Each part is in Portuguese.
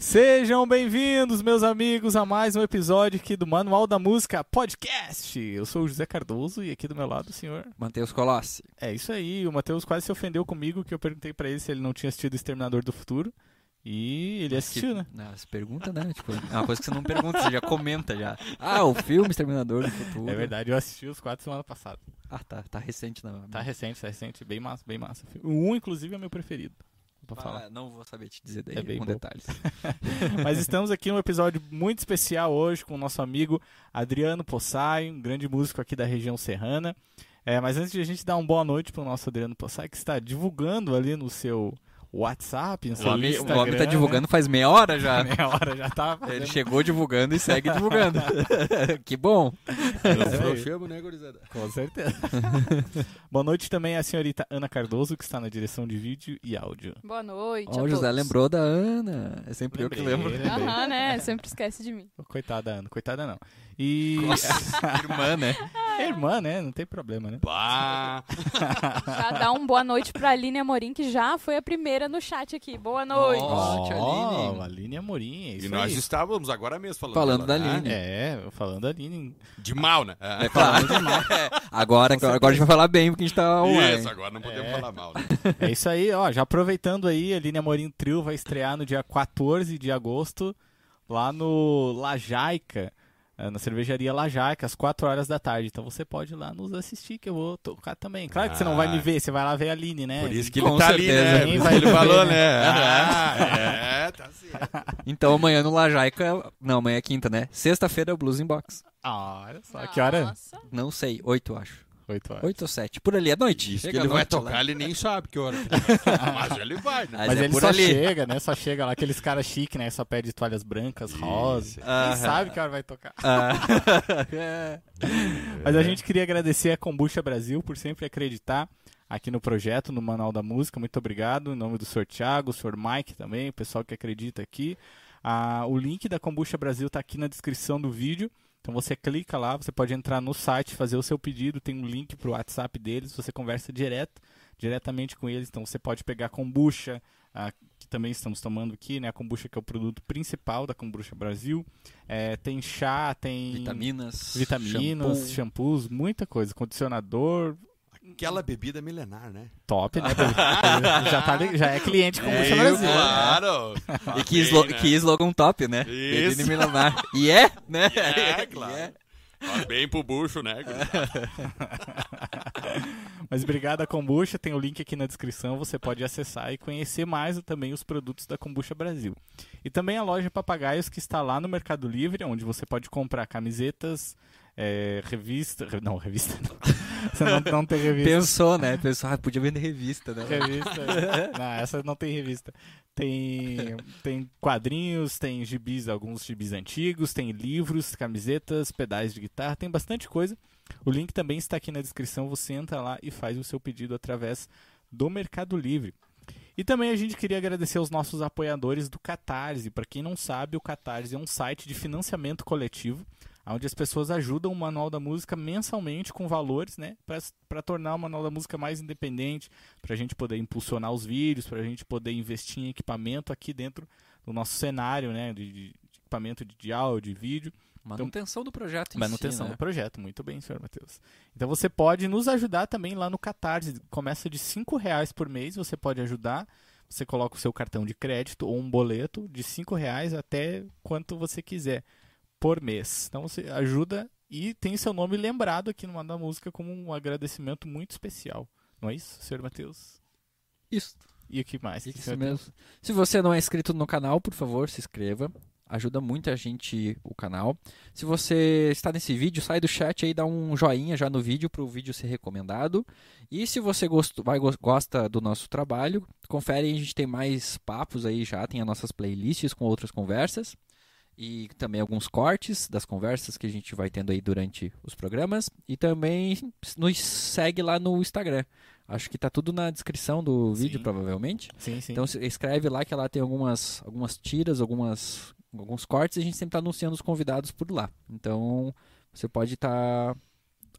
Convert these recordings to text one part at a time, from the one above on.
Sejam bem-vindos, meus amigos, a mais um episódio aqui do Manual da Música Podcast. Eu sou o José Cardoso e aqui do meu lado o senhor. Matheus Colossi. É isso aí, o Matheus quase se ofendeu comigo que eu perguntei pra ele se ele não tinha assistido Exterminador do Futuro. E ele assistiu, né? Não, você pergunta, né? Tipo, é uma coisa que você não pergunta, você já comenta já. Ah, o filme Exterminador do Futuro. É verdade, eu assisti os quatro semana passada. Ah, tá, tá recente na. Tá recente, tá recente, bem massa, bem massa. O um, inclusive, é meu preferido. Pra Ah, falar. não vou saber te dizer daí É bem com bom. detalhes. Mas estamos aqui num episódio muito especial hoje com o nosso amigo Adriano Possai, um grande músico aqui da região serrana. É, mas antes de a gente dar uma boa noite pro nosso Adriano Possai, que está divulgando ali no seu WhatsApp, no O seu homem, o Instagram. homem tá divulgando faz meia hora já. Né? Meia hora já tá Ele fazendo. chegou divulgando e segue divulgando. que bom. É, Trouxemos, né, gurizada? Com certeza. boa noite também à senhorita Ana Cardoso, que está na direção de vídeo e áudio. Boa noite. Ó, o José todos. lembrou da Ana. É sempre eu que Lembrei, lembro. lembrei. Aham, né? Sempre esquece de mim. Coitada Ana, coitada não. E. Irmã, né? Irmã, né? Não tem problema, né? Bah! Já dá um boa noite pra Aline Amorim, que já foi a primeira no chat aqui. Boa noite. Ó, tia Aline. Aline Amorim, é E nós aí. estávamos agora mesmo falando, Falando dela, da né? Aline. É, falando da Aline. De mal, né? É. É claro. agora, agora, agora a gente vai falar bem, porque a gente tá online. Isso, agora não podemos É. falar mal. Né? É isso aí, ó. Já aproveitando aí, a Aline Amorim Trio vai estrear no dia 14 de agosto, lá no Lajaica, na cervejaria Lajaica, às 4 horas da tarde. Então você pode ir lá nos assistir, que eu vou tocar também. Claro que você não vai me Ah. ver, você vai lá ver a Aline, né? Por isso que Com ele tá ali, né? Quem Por vai isso que ele ver, falou, né? né? Ah, é, tá certo. Então amanhã no Lajaica. Não, amanhã é quinta, né? Sexta-feira é o Blues in Box. Ah, olha só, que hora? Nossa. Não sei, oito, acho. 8 horas. Oito ou sete. Por ali, à noite. Diz que ele à vai noite lá. tocar, ele nem sabe que hora. é. Mas ele vai, né? Mas Mas é ele por só ali. chega, né? Só chega lá, aqueles caras chiques, né? Só pede toalhas brancas, rosas. Quem Aham. sabe que hora vai tocar? Ah. Mas a gente queria agradecer a Kombucha Brasil por sempre acreditar aqui no projeto, no Manual da Música. Muito obrigado. Em nome do Sr. Thiago, o Sr. Mike também, o pessoal que acredita aqui. Ah, o link da Kombucha Brasil está aqui na descrição do vídeo. Então você clica lá, você pode entrar no site, fazer o seu pedido, tem um link para o WhatsApp deles, você conversa direto, diretamente com eles. Então você pode pegar kombucha, ah, que também estamos tomando aqui, né? A kombucha que é o produto principal da Kombucha Brasil. É, tem chá, tem Vitaminas. vitaminas, shampoo. shampoos, muita coisa, condicionador, Aquela bebida milenar, né? top, né? já, tá, já é cliente com Kombucha É, Brasil. claro. E que, né? que slogan top, né? Isso. Bebida milenar. E é, né? É, claro. E é. Faz bem pro bucho, né? Mas obrigado a Kombucha, tem o link aqui na descrição, você pode acessar e conhecer mais também os produtos da Kombucha Brasil. E também a loja Papagaios que está lá no Mercado Livre, onde você pode comprar camisetas, é, revista, re- não, revista não. Você não, não tem revista. Pensou, né? Pensou, ah, podia vender revista, né? Revista. Não, essa não tem revista. Tem, tem quadrinhos, tem gibis, alguns gibis antigos, tem livros, camisetas, pedais de guitarra, tem bastante coisa. O link também está aqui na descrição. Você entra lá e faz o seu pedido através do Mercado Livre. E também a gente queria agradecer aos nossos apoiadores do Catarse. Para quem não sabe, o Catarse é um site de financiamento coletivo onde as pessoas ajudam o Manual da Música mensalmente com valores, né, para tornar o Manual da Música mais independente, para a gente poder impulsionar os vídeos, para a gente poder investir em equipamento aqui dentro do nosso cenário, né, de, de equipamento de, áudio, de vídeo, Manutenção do projeto em manutenção si, do né? projeto. Muito bem, senhor Matheus. Então você pode nos ajudar também lá no Catarse. Começa de R$ reais por mês, você pode ajudar. Você coloca o seu cartão de crédito ou um boleto de R$ reais até quanto você quiser por mês. Então você ajuda e tem seu nome lembrado aqui no Manda Música como um agradecimento muito especial. Não é isso, senhor Matheus? Isso. E o que mais? Isso mesmo. Se você não é inscrito no canal, por favor, se inscreva. Ajuda muito a gente o canal. Se você está nesse vídeo, sai do chat aí, dá um joinha já no vídeo para o vídeo ser recomendado. E se você gosto, vai, gos- gosta do nosso trabalho, confere, a gente tem mais papos aí já, tem as nossas playlists com outras conversas. E também alguns cortes das conversas que a gente vai tendo aí durante os programas. E também nos segue lá no Instagram. Acho que tá tudo na descrição do vídeo, Sim. provavelmente. Sim, sim. Então escreve lá que lá tem algumas, algumas tiras, algumas, alguns cortes e a gente sempre está anunciando os convidados por lá. Então você pode estar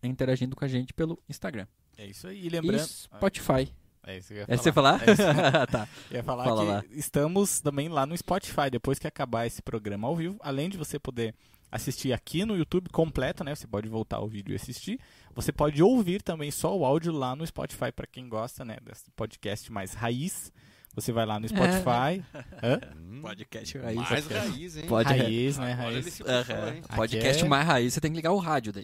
interagindo com a gente pelo Instagram. é isso aí. E E lembrando. Spotify. É isso que eu ia É você falar? É isso. tá. Eu ia falar Fala que lá. estamos também lá no Spotify, depois que acabar esse programa ao vivo, além de você poder assistir aqui no YouTube completo, né? Você pode voltar ao vídeo e assistir. Você pode ouvir também só o áudio lá no Spotify para quem gosta, né, desse podcast mais raiz. Você vai lá no Spotify. Hã? Hum, Podcast raiz. mais raiz, hein? Pode- Raiz, né? Raiz. hein? Podcast é- mais raiz, você tem que ligar o rádio daí.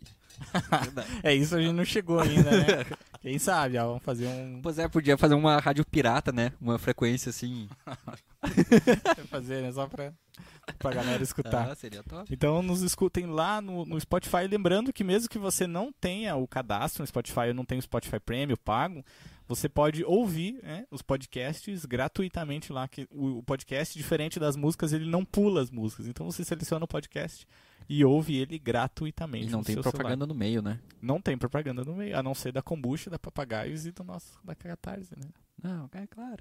É isso, a gente não chegou ainda, né? Quem sabe, ó, vamos fazer um. Pois é, podia fazer uma rádio pirata, né? Uma frequência assim. fazer, né? Só pra, pra galera escutar. Ah, seria top. Então nos escutem lá no, no Spotify. Lembrando que mesmo que você não tenha o cadastro no Spotify, ou não tenha o Spotify Premium pago, você pode ouvir né, os podcasts gratuitamente lá. Que o, o podcast, diferente das músicas, ele não pula as músicas. Então você seleciona o podcast e ouve ele gratuitamente. E não tem propaganda no meio, né? celular. Não tem propaganda no meio, a não ser da kombucha, da papagaios e do nosso da Catarse, né? Não, é claro.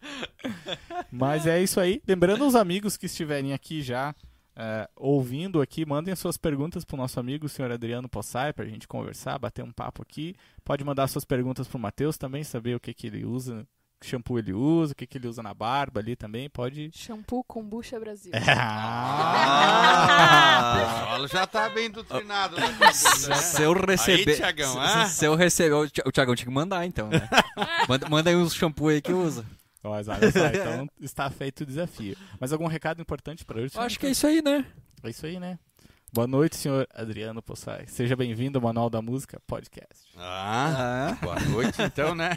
Mas é isso aí. Lembrando os amigos que estiverem aqui já é, ouvindo aqui, mandem as suas perguntas pro nosso amigo, o senhor Adriano Possai, pra gente conversar, bater um papo aqui. Pode mandar suas perguntas pro Matheus também, saber o que, que ele usa, shampoo ele usa, o que, que ele usa na barba ali também. Pode. Shampoo Kombucha Brasil. Ah, o pessoal já tá bem doutrinado. Né? Se eu receber. Aí, Thiagão, se, ah? se eu receber. O Thi- o Thiagão tinha que mandar, então, né? manda, manda aí uns shampoo aí que olha só, então está feito o desafio. Mas algum recado importante para hoje? Eu acho que é isso aí, né? É isso aí, né? Boa noite, senhor Adriano Possai. Seja bem-vindo ao Manual da Música Podcast. Ah, Ah, boa noite então, né?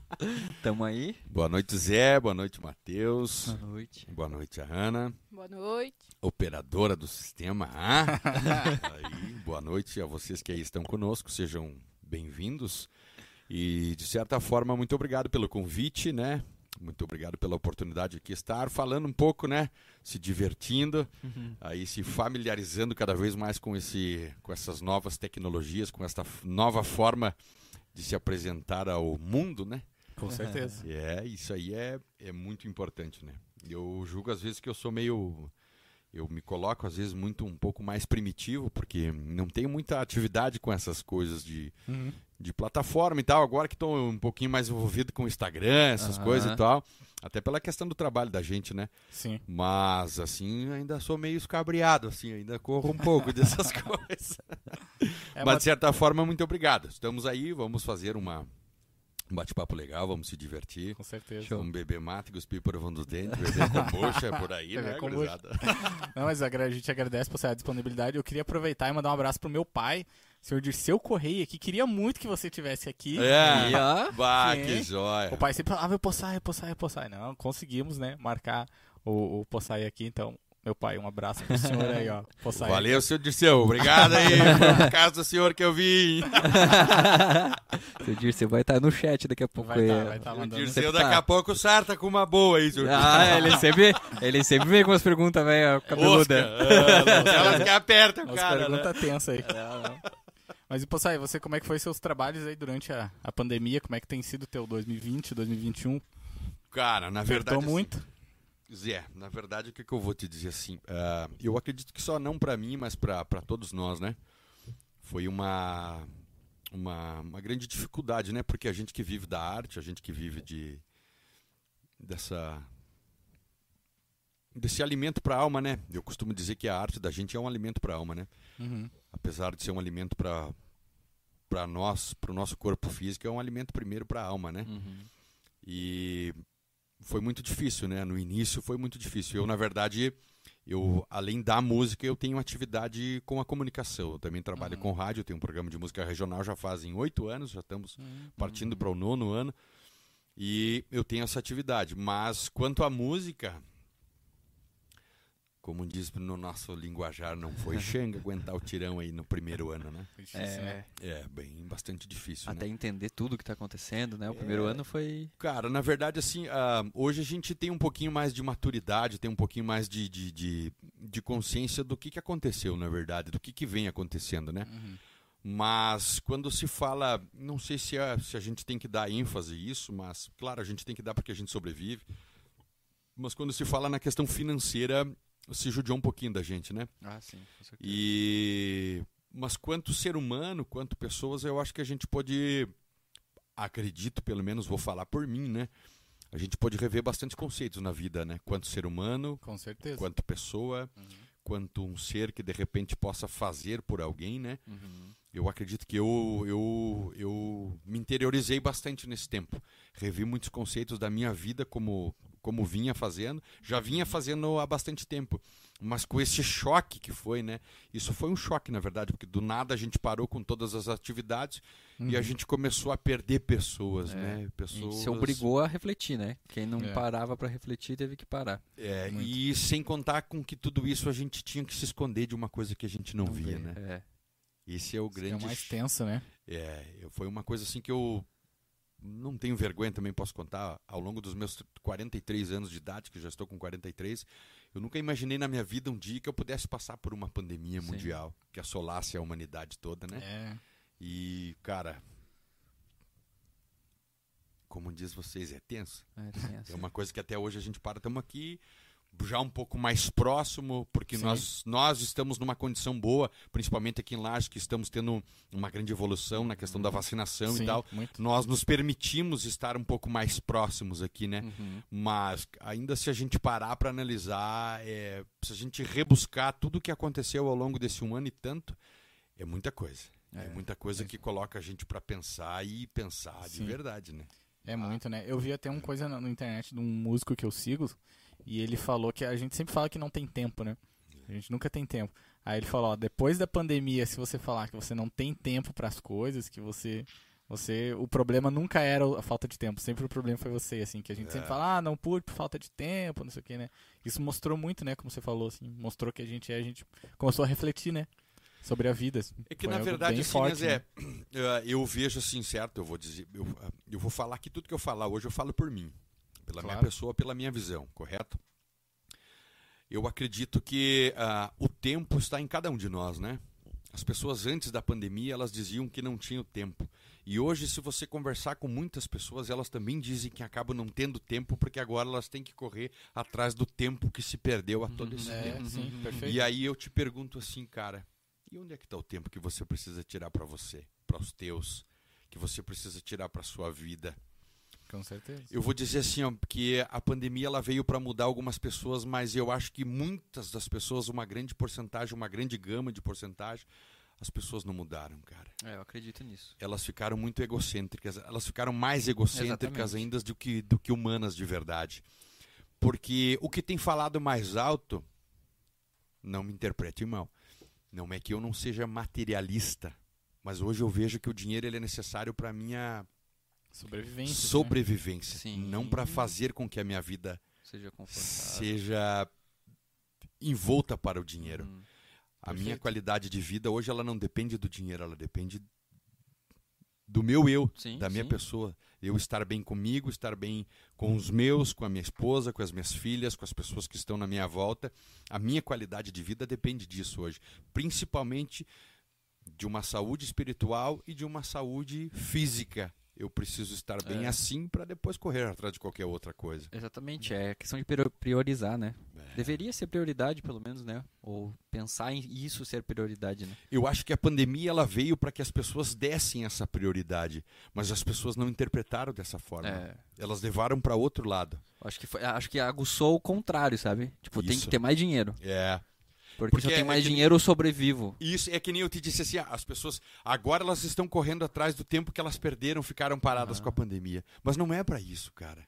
tamo aí. Boa noite, Zé. Boa noite, Matheus. Boa noite. Boa noite, a Ana. Boa noite. Operadora do sistema. Ah. Aí, boa noite a vocês que aí estão conosco. Sejam bem-vindos. E, de certa forma, muito obrigado pelo convite, né? Muito obrigado pela oportunidade de aqui estar falando um pouco, né? Se divertindo, aí se familiarizando cada vez mais com, esse, com essas novas tecnologias, com esta nova forma de se apresentar ao mundo, né? Com certeza. É, isso aí é, é muito importante, né? Eu julgo às vezes que eu sou meio. Eu me coloco às vezes muito um pouco mais primitivo, porque não tenho muita atividade com essas coisas de, Uhum. de plataforma e tal. Agora que estou um pouquinho mais envolvido com o Instagram, essas Aham. coisas e tal. Até pela questão do trabalho da gente, né? Sim. Mas, assim, ainda sou meio escabriado, assim, ainda corro um pouco dessas coisas. É Mas, de certa forma, muito obrigado. Estamos aí, vamos fazer uma, um bate-papo legal, vamos se divertir. Com certeza. Show. Vamos beber mate, cuspir por vão dos dentes, beber kombucha, por aí, né? Não, mas a gente agradece por sua disponibilidade. Eu queria aproveitar e mandar um abraço pro meu pai, senhor Dirceu Correia, que queria muito que você estivesse aqui. É, ó, bah, Sim. que joia. O pai sempre falava, eu Possai, eu Possai, eu Possai. Não, conseguimos, né, marcar o, o Possai aqui, então... Meu pai, um abraço pro senhor aí, ó. Possai. Valeu, seu Dirceu. Obrigado aí por causa do senhor que eu vim. Seu Dirceu vai estar no chat daqui a pouco. Vai aí. tá, vai tá O. Dirceu daqui tá. a pouco sarta com uma boa aí, senhor. Ah, ele sempre, ele sempre vem com umas perguntas, velho, Oscar. cabeluda. Ah, Elas que apertam, As cara. né? perguntas tensas aí. Mas, e Possai, você, como é que foi seus trabalhos aí durante a, a pandemia? Como é que tem sido teu 2020, 2021? Cara, na verdade. Apertou assim, muito? Zé, na verdade, o que, que eu vou te dizer assim? ah, eu acredito que só não pra mim, mas pra todos nós, né? Foi uma, uma uma grande dificuldade, né? Porque a gente que vive da arte, a gente que vive de dessa desse alimento pra alma, né? Eu costumo dizer que a arte da gente é um alimento pra alma, né? Uhum. Apesar de ser um alimento pra para nós, pro nosso corpo físico, é um alimento primeiro pra alma, né? Uhum. E foi muito difícil, né? No início foi muito difícil. Eu, na verdade, eu além da música, eu tenho atividade com a comunicação. Eu também trabalho com rádio, eu tenho um programa de música regional já fazem oito anos, já estamos partindo para o nono ano. E eu tenho essa atividade. Mas quanto à música, como diz no nosso linguajar, não foi xanga aguentar o tirão aí no primeiro ano, né? Foi difícil, É, né? É, bem, bastante difícil, né? até entender tudo que tá acontecendo, né? O primeiro ano foi... Cara, na verdade, assim, ah, hoje a gente tem um pouquinho mais de maturidade, tem um pouquinho mais de, de, de, de consciência do que, que aconteceu, na verdade, do que, que vem acontecendo, né? Uhum. Mas quando se fala, não sei se, é, se a gente tem que dar ênfase a isso, mas claro, a gente tem que dar porque a gente sobrevive. Mas quando se fala na questão financeira, se judiou um pouquinho da gente, né? Ah, sim, com certeza. E mas quanto ser humano, quanto pessoas, eu acho que a gente pode acredito, pelo menos vou falar por mim, né? A gente pode rever bastantes conceitos na vida, né? Quanto ser humano, Com certeza. quanto pessoa, quanto um ser que de repente possa fazer por alguém, né? Uhum. Eu acredito que eu, eu, eu me interiorizei bastante nesse tempo. Revi muitos conceitos da minha vida como, como vinha fazendo. Já vinha fazendo há bastante tempo. Mas com esse choque que foi, né? Isso foi um choque, na verdade, porque do nada a gente parou com todas as atividades e a Uhum. gente começou a perder pessoas, É, né? E Pessoas... se obrigou a refletir, né? Quem não É. parava pra refletir teve que parar. É, Muito. e sem contar com que tudo isso a gente tinha que se esconder de uma coisa que a gente não, via, vê. né? É. Esse é o Isso que grande É mais tenso, né? É, foi uma coisa assim que eu não tenho vergonha também, posso contar, ao longo dos meus 43 anos de idade, que já estou com 43, eu nunca imaginei na minha vida um dia que eu pudesse passar por uma pandemia Sim. mundial que assolasse a humanidade toda, né? É. E, cara, como diz vocês, é tenso. É, essa. É uma coisa que até hoje a gente para, estamos aqui já um pouco mais próximo, porque Sim. nós, nós estamos numa condição boa, principalmente aqui em Lages, que estamos tendo uma grande evolução na questão da vacinação Sim, e tal. Muito. Nós nos permitimos estar um pouco mais próximos aqui, né? Uhum. Mas ainda se a gente parar para analisar, é, se a gente rebuscar tudo o que aconteceu ao longo desse um ano e tanto, é muita coisa. É, É, muita coisa que coloca a gente para pensar e pensar de Sim. verdade, né? É muito, né? Eu vi até uma coisa na, na internet de um músico que eu sigo e ele falou que a gente sempre fala que não tem tempo, né? A gente nunca tem tempo. Aí ele falou, ó, depois da pandemia, se você falar que você não tem tempo para as coisas, que você você o problema nunca era a falta de tempo, sempre o problema foi você, assim, que a gente sempre É. fala, ah, não pude por falta de tempo, não sei o que, né? Isso mostrou muito, né, como você falou assim, mostrou que a gente é, a gente começou a refletir, né, sobre a vida. assim. É que na verdade, assim, forte, né, né? Eh, eu vejo assim, certo? Eu vou dizer, eu, eu vou falar que tudo que eu falar hoje eu falo por mim, pela minha Claro. pessoa, pela minha visão, correto? Eu acredito que ah, o tempo está em cada um de nós, né? As pessoas antes da pandemia elas diziam que não tinham tempo. E hoje, se você conversar com muitas pessoas, elas também dizem que acabam não tendo tempo porque agora elas têm que correr atrás do tempo que se perdeu a todo esse É, tempo. sim, perfeito. E aí eu te pergunto assim, cara, e onde é que está o tempo que você precisa tirar para você, para os teus, que você precisa tirar para sua vida? Com certeza. Eu vou dizer assim, ó, que a pandemia ela veio para mudar algumas pessoas, mas eu acho que muitas das pessoas, uma grande porcentagem, uma grande gama de porcentagem, as pessoas não mudaram, cara. É, eu acredito nisso. Elas ficaram muito egocêntricas, elas ficaram mais egocêntricas Exatamente. ainda do que, do que humanas de verdade. Porque o que tem falado mais alto, não me interprete mal, não é que eu não seja materialista, mas hoje eu vejo que o dinheiro ele é necessário para minha Sobrevivência. né? sobrevivência, Sim. não para fazer com que a minha vida Seja seja envolta para o dinheiro. Uhum. A minha qualidade de vida hoje ela não depende do dinheiro, ela depende do meu eu, Sim, da minha sim. pessoa. Eu estar bem comigo, estar bem com os meus, com a minha esposa, com as minhas filhas, com as pessoas que estão na minha volta. A minha qualidade de vida depende disso hoje, principalmente de uma saúde espiritual e de uma saúde física. Eu preciso estar bem É. assim para depois correr atrás de qualquer outra coisa. Exatamente, é questão de prior- priorizar, né? É. Deveria ser prioridade, pelo menos, né? Ou pensar em isso ser prioridade, né? Eu acho que a pandemia ela veio para que as pessoas dessem essa prioridade, mas as pessoas não interpretaram dessa forma. É, Elas levaram para outro lado. acho que foi, acho que aguçou o contrário, sabe? Tipo, tem Isso. que ter mais dinheiro. É. Porque, Porque se eu é tenho mais que- dinheiro, eu sobrevivo. Isso é que nem eu te disse assim, ah, as pessoas agora elas estão correndo atrás do tempo que elas perderam, ficaram paradas Aham. com a pandemia. Mas não é para isso, cara.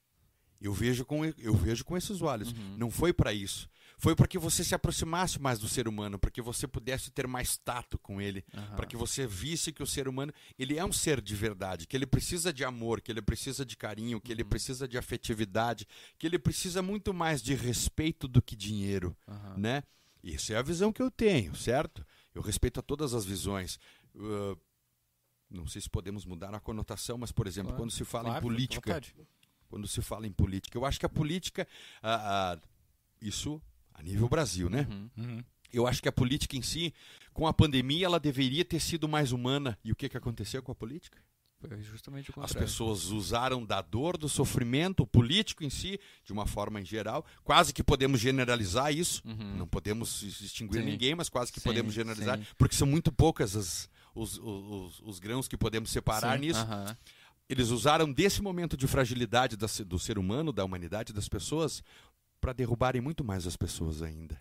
Eu vejo com eu vejo com esses olhos. Uhum. Não foi para isso. Foi para que você se aproximasse mais do ser humano, para que você pudesse ter mais tato com ele, Aham. para que você visse que o ser humano ele é um ser de verdade, que ele precisa de amor, que ele precisa de carinho, que ele Uhum. precisa de afetividade, que ele precisa muito mais de respeito do que dinheiro né? Isso é a visão que eu tenho, certo? Eu respeito a todas as visões. Uh, não sei se podemos mudar a conotação, mas, por exemplo, Claro, quando se fala Claro, em política, quando se fala em política, eu acho que a política, ah, ah, isso a nível Brasil, né? Uhum. Uhum. Eu acho que a política em si, com a pandemia, ela deveria ter sido mais humana. E o que, que aconteceu com a política? Foi justamente o As contrário. pessoas usaram da dor, do sofrimento, político em si, de uma forma em geral. Quase que podemos generalizar isso. Uhum. Não podemos extinguir Sim. ninguém, mas quase que Sim, podemos generalizar, sim. porque são muito poucas as- os, os, os grãos que podemos separar nisso. aham. eles usaram desse momento de fragilidade da do ser humano, da humanidade, das pessoas, para derrubarem muito mais as pessoas ainda.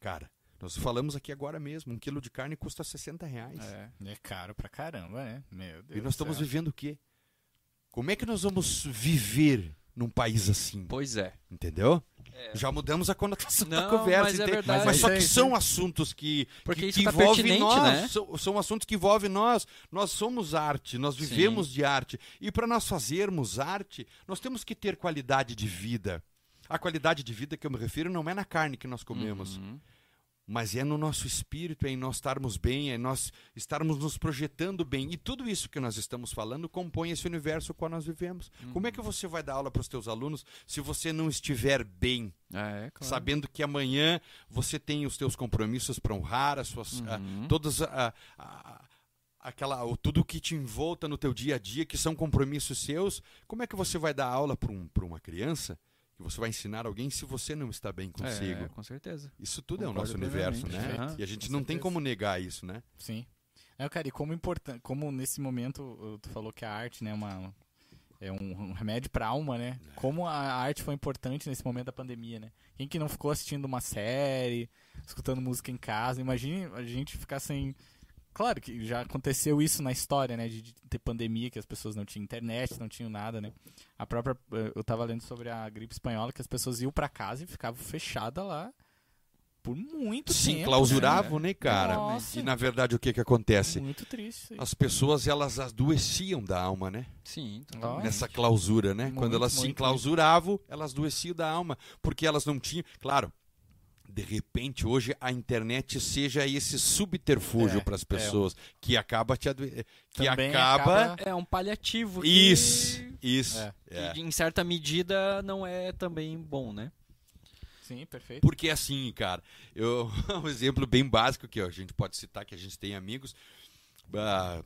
Cara, nós falamos aqui agora mesmo, um quilo de carne custa 60 reais. É, é caro pra caramba, né? Meu Deus E nós estamos céu. vivendo o quê? Como é que nós vamos viver num país assim? Pois é. Entendeu? Já mudamos a conotação da Não, conversa. mas é verdade. Mas só Mas é que são assuntos que, Porque que, isso que tá envolvem pertinente, nós. né? São, são assuntos que envolvem nós. Nós somos arte, nós Sim. vivemos de arte. E para nós fazermos arte, nós temos que ter qualidade de vida. A qualidade de vida que eu me refiro não é na carne que nós comemos, Uhum. Mas é no nosso espírito, é em nós estarmos bem, é em nós estarmos nos projetando bem. E tudo isso que nós estamos falando compõe esse universo qual nós vivemos. Como é que você vai dar aula para os teus alunos se você não estiver bem? É, claro. sabendo que amanhã você tem os teus compromissos para honrar, as suas ah, Uhum. todas a, a- aquela o- tudo que te envolta no teu dia a dia que são compromissos seus. Como é que você vai dar aula para um, pra uma criança? Que você vai ensinar alguém se você não está bem consigo? É, com certeza. Isso tudo é o Concordo nosso universo, né? Aham, e a gente não tem certeza. como negar isso, né? Sim. É, cara, e como importante, como nesse momento tu falou que a arte, né, uma é um, um remédio pra alma, né? Como a arte foi importante nesse momento da pandemia, né? Quem que não ficou assistindo uma série, escutando música em casa? Imagine a gente ficar sem Claro que já aconteceu isso na história, né? De, de ter pandemia, que as pessoas não tinham internet, não tinham nada, né? A própria. eh, Eu tava lendo sobre a gripe espanhola, que as pessoas iam pra casa e ficavam fechadas lá por muito Sim, tempo. clausuravam, né, cara? Nossa. E na verdade o que que Né? acontece? Muito triste. isso aí. As pessoas elas adoeciam da alma, né? Sim, totalmente. nessa clausura, né? Muito, Quando elas se muito, enclausuravam, elas adoeciam da alma, porque elas não tinham, claro. De repente, hoje a internet seja esse subterfúgio É, para as é. pessoas que acaba te adoe... que acaba, acaba- É um paliativo que, isso, isso. É. é. que, em certa medida não é também bom, né? Sim, perfeito. Porque assim, cara, eu um exemplo bem básico que a gente pode citar que a gente tem amigos. ah,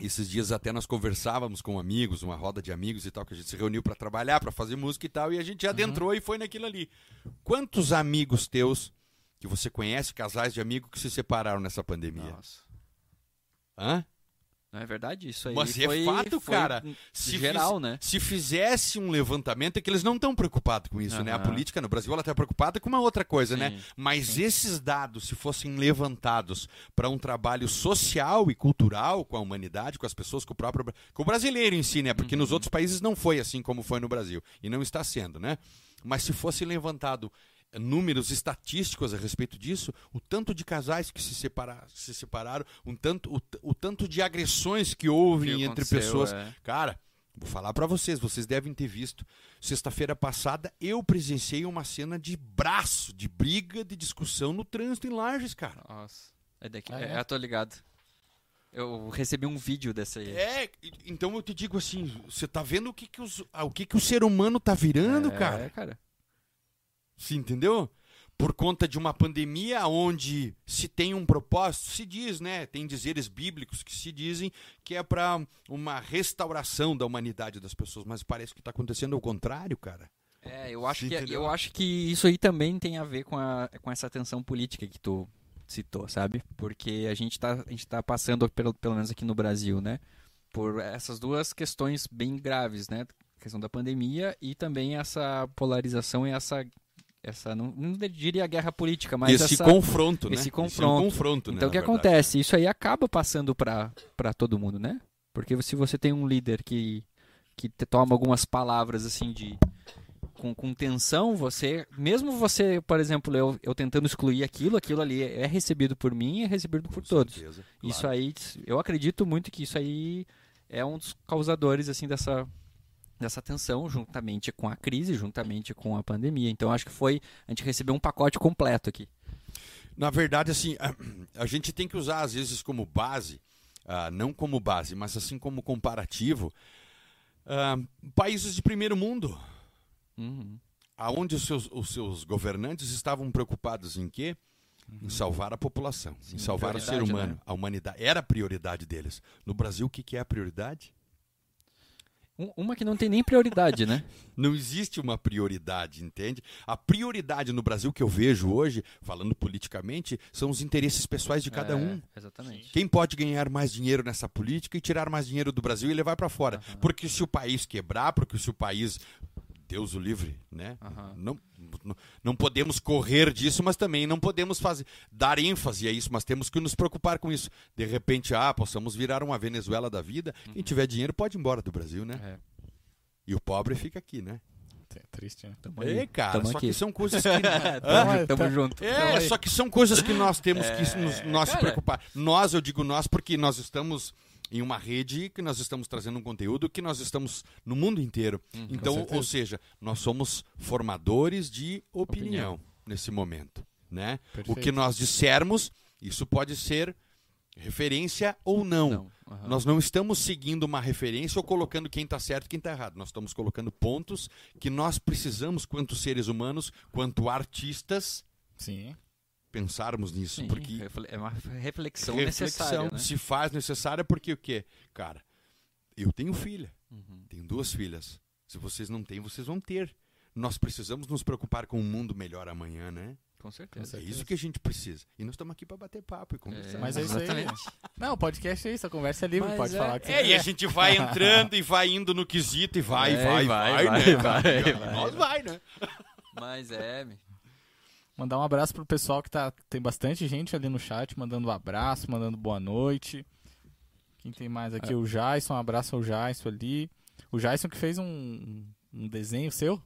esses dias até nós conversávamos com amigos, uma roda de amigos e tal, que a gente se reuniu para trabalhar, para fazer música e tal, e a gente adentrou e foi naquilo ali. Quantos amigos teus que você conhece, casais de amigos que se separaram nessa pandemia? Nossa. Hã? Não é verdade? Isso aí Mas é foi, fato, foi cara. Se geral, fiz- né? Se fizesse um levantamento, é que eles não estão preocupados com isso, né? A política no Brasil ela está preocupada com uma outra coisa, né? Sim, Mas esses dados, se fossem levantados para um trabalho social e cultural com a humanidade, com as pessoas, com o próprio com o brasileiro em si, né? Porque nos outros países não foi assim como foi no Brasil e não está sendo, né? Mas se fosse levantado números estatísticos a respeito disso, o tanto de casais que se, separa, se separaram, um tanto, o, o tanto de agressões que houve que entre pessoas, é. Cara, vou falar pra vocês, vocês devem ter visto. Sexta-feira passada eu presenciei uma cena de braço, de briga, de discussão no trânsito em Lages, cara. Nossa. É daqui. Ah, é, é? eu tô ligado. Eu recebi um vídeo dessa aí. É, e- então eu te digo assim, você tá vendo o que que, os- ah, o, que que o ser humano tá virando, É, cara? cara. Você entendeu? Por conta de uma pandemia onde se tem um propósito, se diz, né? Tem dizeres bíblicos que se dizem que é para uma restauração da humanidade das pessoas, mas parece que tá acontecendo ao contrário, cara. É, eu acho, que, entendeu? eu acho que isso aí também tem a ver com, a, com essa tensão política que tu citou, sabe? Porque a gente tá, gente tá passando, pelo, pelo menos aqui no Brasil, né? Por essas duas questões bem graves, né? A questão da pandemia e também essa polarização e essa. Essa não, não diria guerra política, mas esse essa, confronto, né? esse é confronto. confronto, né, Então o que na verdade. acontece? Isso aí acaba passando para todo mundo, né? Porque se você tem um líder que, que toma algumas palavras assim de com, com tensão, você, mesmo você, por exemplo, eu, eu tentando excluir aquilo, aquilo ali é recebido por mim e é recebido por Com todos. certeza, Isso claro. aí, eu acredito muito que isso aí é um dos causadores assim dessa dessa tensão juntamente com a crise, juntamente com a pandemia. Então acho que foi a gente recebeu um pacote completo aqui. Na verdade, assim, a, a gente tem que usar às vezes como base, ah, não como base, mas assim como comparativo, ah, países de primeiro mundo, Uhum. aonde os seus, os seus governantes estavam preocupados em quê? Em salvar a população, em salvar o ser humano, né? a humanidade. Era a prioridade deles. No Brasil, o que, que é a prioridade? Um- uma que não tem nem prioridade, né? Não existe uma prioridade, entende? A prioridade no Brasil que eu vejo hoje, falando politicamente, são os interesses pessoas de cada É, um. Exatamente. Quem pode ganhar mais dinheiro nessa política e tirar mais dinheiro do Brasil e levar para fora? Porque se o país quebrar, porque se o país Deus o livre, né? Aham. Não, não, não podemos correr disso, mas também não podemos fazer dar ênfase a isso, mas temos que nos preocupar com isso. De repente, ah, possamos virar uma Venezuela da vida. Quem tiver dinheiro pode ir embora do Brasil, né? É. E o pobre fica aqui, né? É triste, né? Tamo É, aí. cara, Tamo só aqui. que são coisas que Tamo, tamo junto. É, só que são coisas que nós temos que nos, nós se cara. preocupar. Nós, eu digo nós, porque nós estamos em uma rede que nós estamos trazendo um conteúdo que nós estamos no mundo inteiro. então, certeza. ou seja, nós somos formadores de opinião, Opinião. nesse momento, né? O que nós dissermos, isso pode ser referência ou não. Não. aham. Nós não estamos seguindo uma referência ou colocando quem está certo e quem está errado. Nós estamos colocando pontos que nós precisamos, quanto seres humanos, quanto artistas, Sim. Pensarmos nisso. Sim, porque é uma reflexão, reflexão necessária, né? se faz necessária porque o quê? Cara, eu tenho filha, Uhum. tenho duas filhas. Se vocês não têm, vocês vão ter. Nós precisamos nos preocupar com um mundo melhor amanhã, né? Com certeza. É isso que a gente precisa. E nós estamos aqui para bater papo e conversar. Mas é isso aí. exatamente. Não, o podcast é isso, a conversa é livre, Mas pode é- falar que você É, e a gente vai entrando e vai indo no quesito e vai, É, vai, vai, vai, vai, né? vai, cara? vai, Nós vai, né? Mas é, Mandar um abraço pro pessoal que tá. Tem bastante gente ali no chat, mandando um abraço, mandando boa noite. Quem tem mais aqui? O Jason, um abraço ao Jason ali. O Jason que fez um, um desenho seu?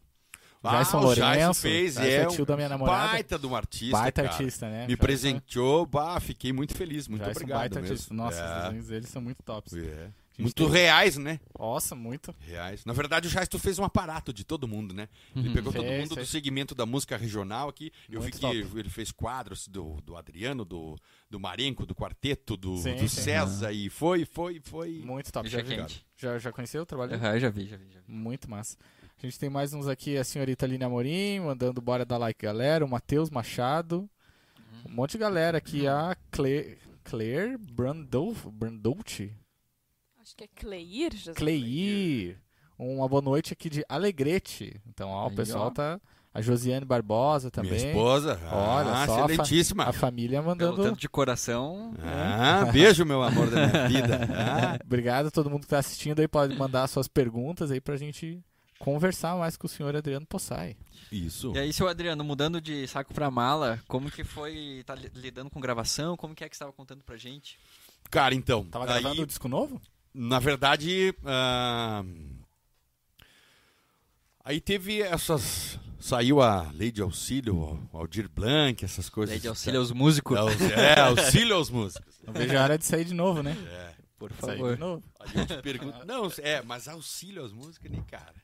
Jason Ah, o Lourenço. Jason fez, Jason é tio um da minha namorada. baita de um artista, Baita cara. artista, né? Me Jason- presenteou, bah, fiquei muito feliz, muito Jason obrigado baita mesmo. artista. Nossa, os é, desenhos deles são muito tops. é. Muito tem- reais, né? Nossa, muito. Reais. Na verdade, o Jasto fez um aparato de todo mundo, né? Ele pegou todo Fez, mundo do fez. segmento da música regional aqui. Eu Muito vi que ele fez quadros do, do Adriano, do, do Marenco, do Quarteto, do, Sim, do sim. César. E foi, foi, foi. Muito top. já Já, vi- já, já conheceu o trabalho? Aham, já vi, já vi, já vi. Muito massa. A gente tem mais uns aqui, a senhorita Aline Amorim, mandando bora dar like, galera. O Matheus Machado. Um monte de galera aqui. A Claire, Claire Brandolf. Acho que é Cleir, Jesus. Cleir. Uma boa noite aqui de Alegrete. Então, ó, o Aí, pessoal ó. tá. A Josiane Barbosa também. Minha esposa. Olha ah, só, a fa- excelentíssima. A família Pelo mandando. tanto de coração, Ah, beijo, meu amor da minha vida. Ah, Obrigado a todo mundo que tá assistindo aí. Pode mandar suas perguntas aí pra gente conversar mais com o senhor Adriano Possai. isso. E aí, seu Adriano, mudando de saco pra mala, como que foi tá li- lidando com gravação? Como que é que você estava contando pra gente? Cara, então. Tava aí, gravando o disco novo? Na verdade, ah, aí teve essas. Saiu a lei de auxílio, o Aldir Blanc, essas coisas. Lei de auxílio aos músicos. É, auxílio aos músicos. Não vejo a hora de sair de novo, né? É. Por Sair favor. de novo. A gente pergunta. Não, é, mas auxílio às músicas, né, cara?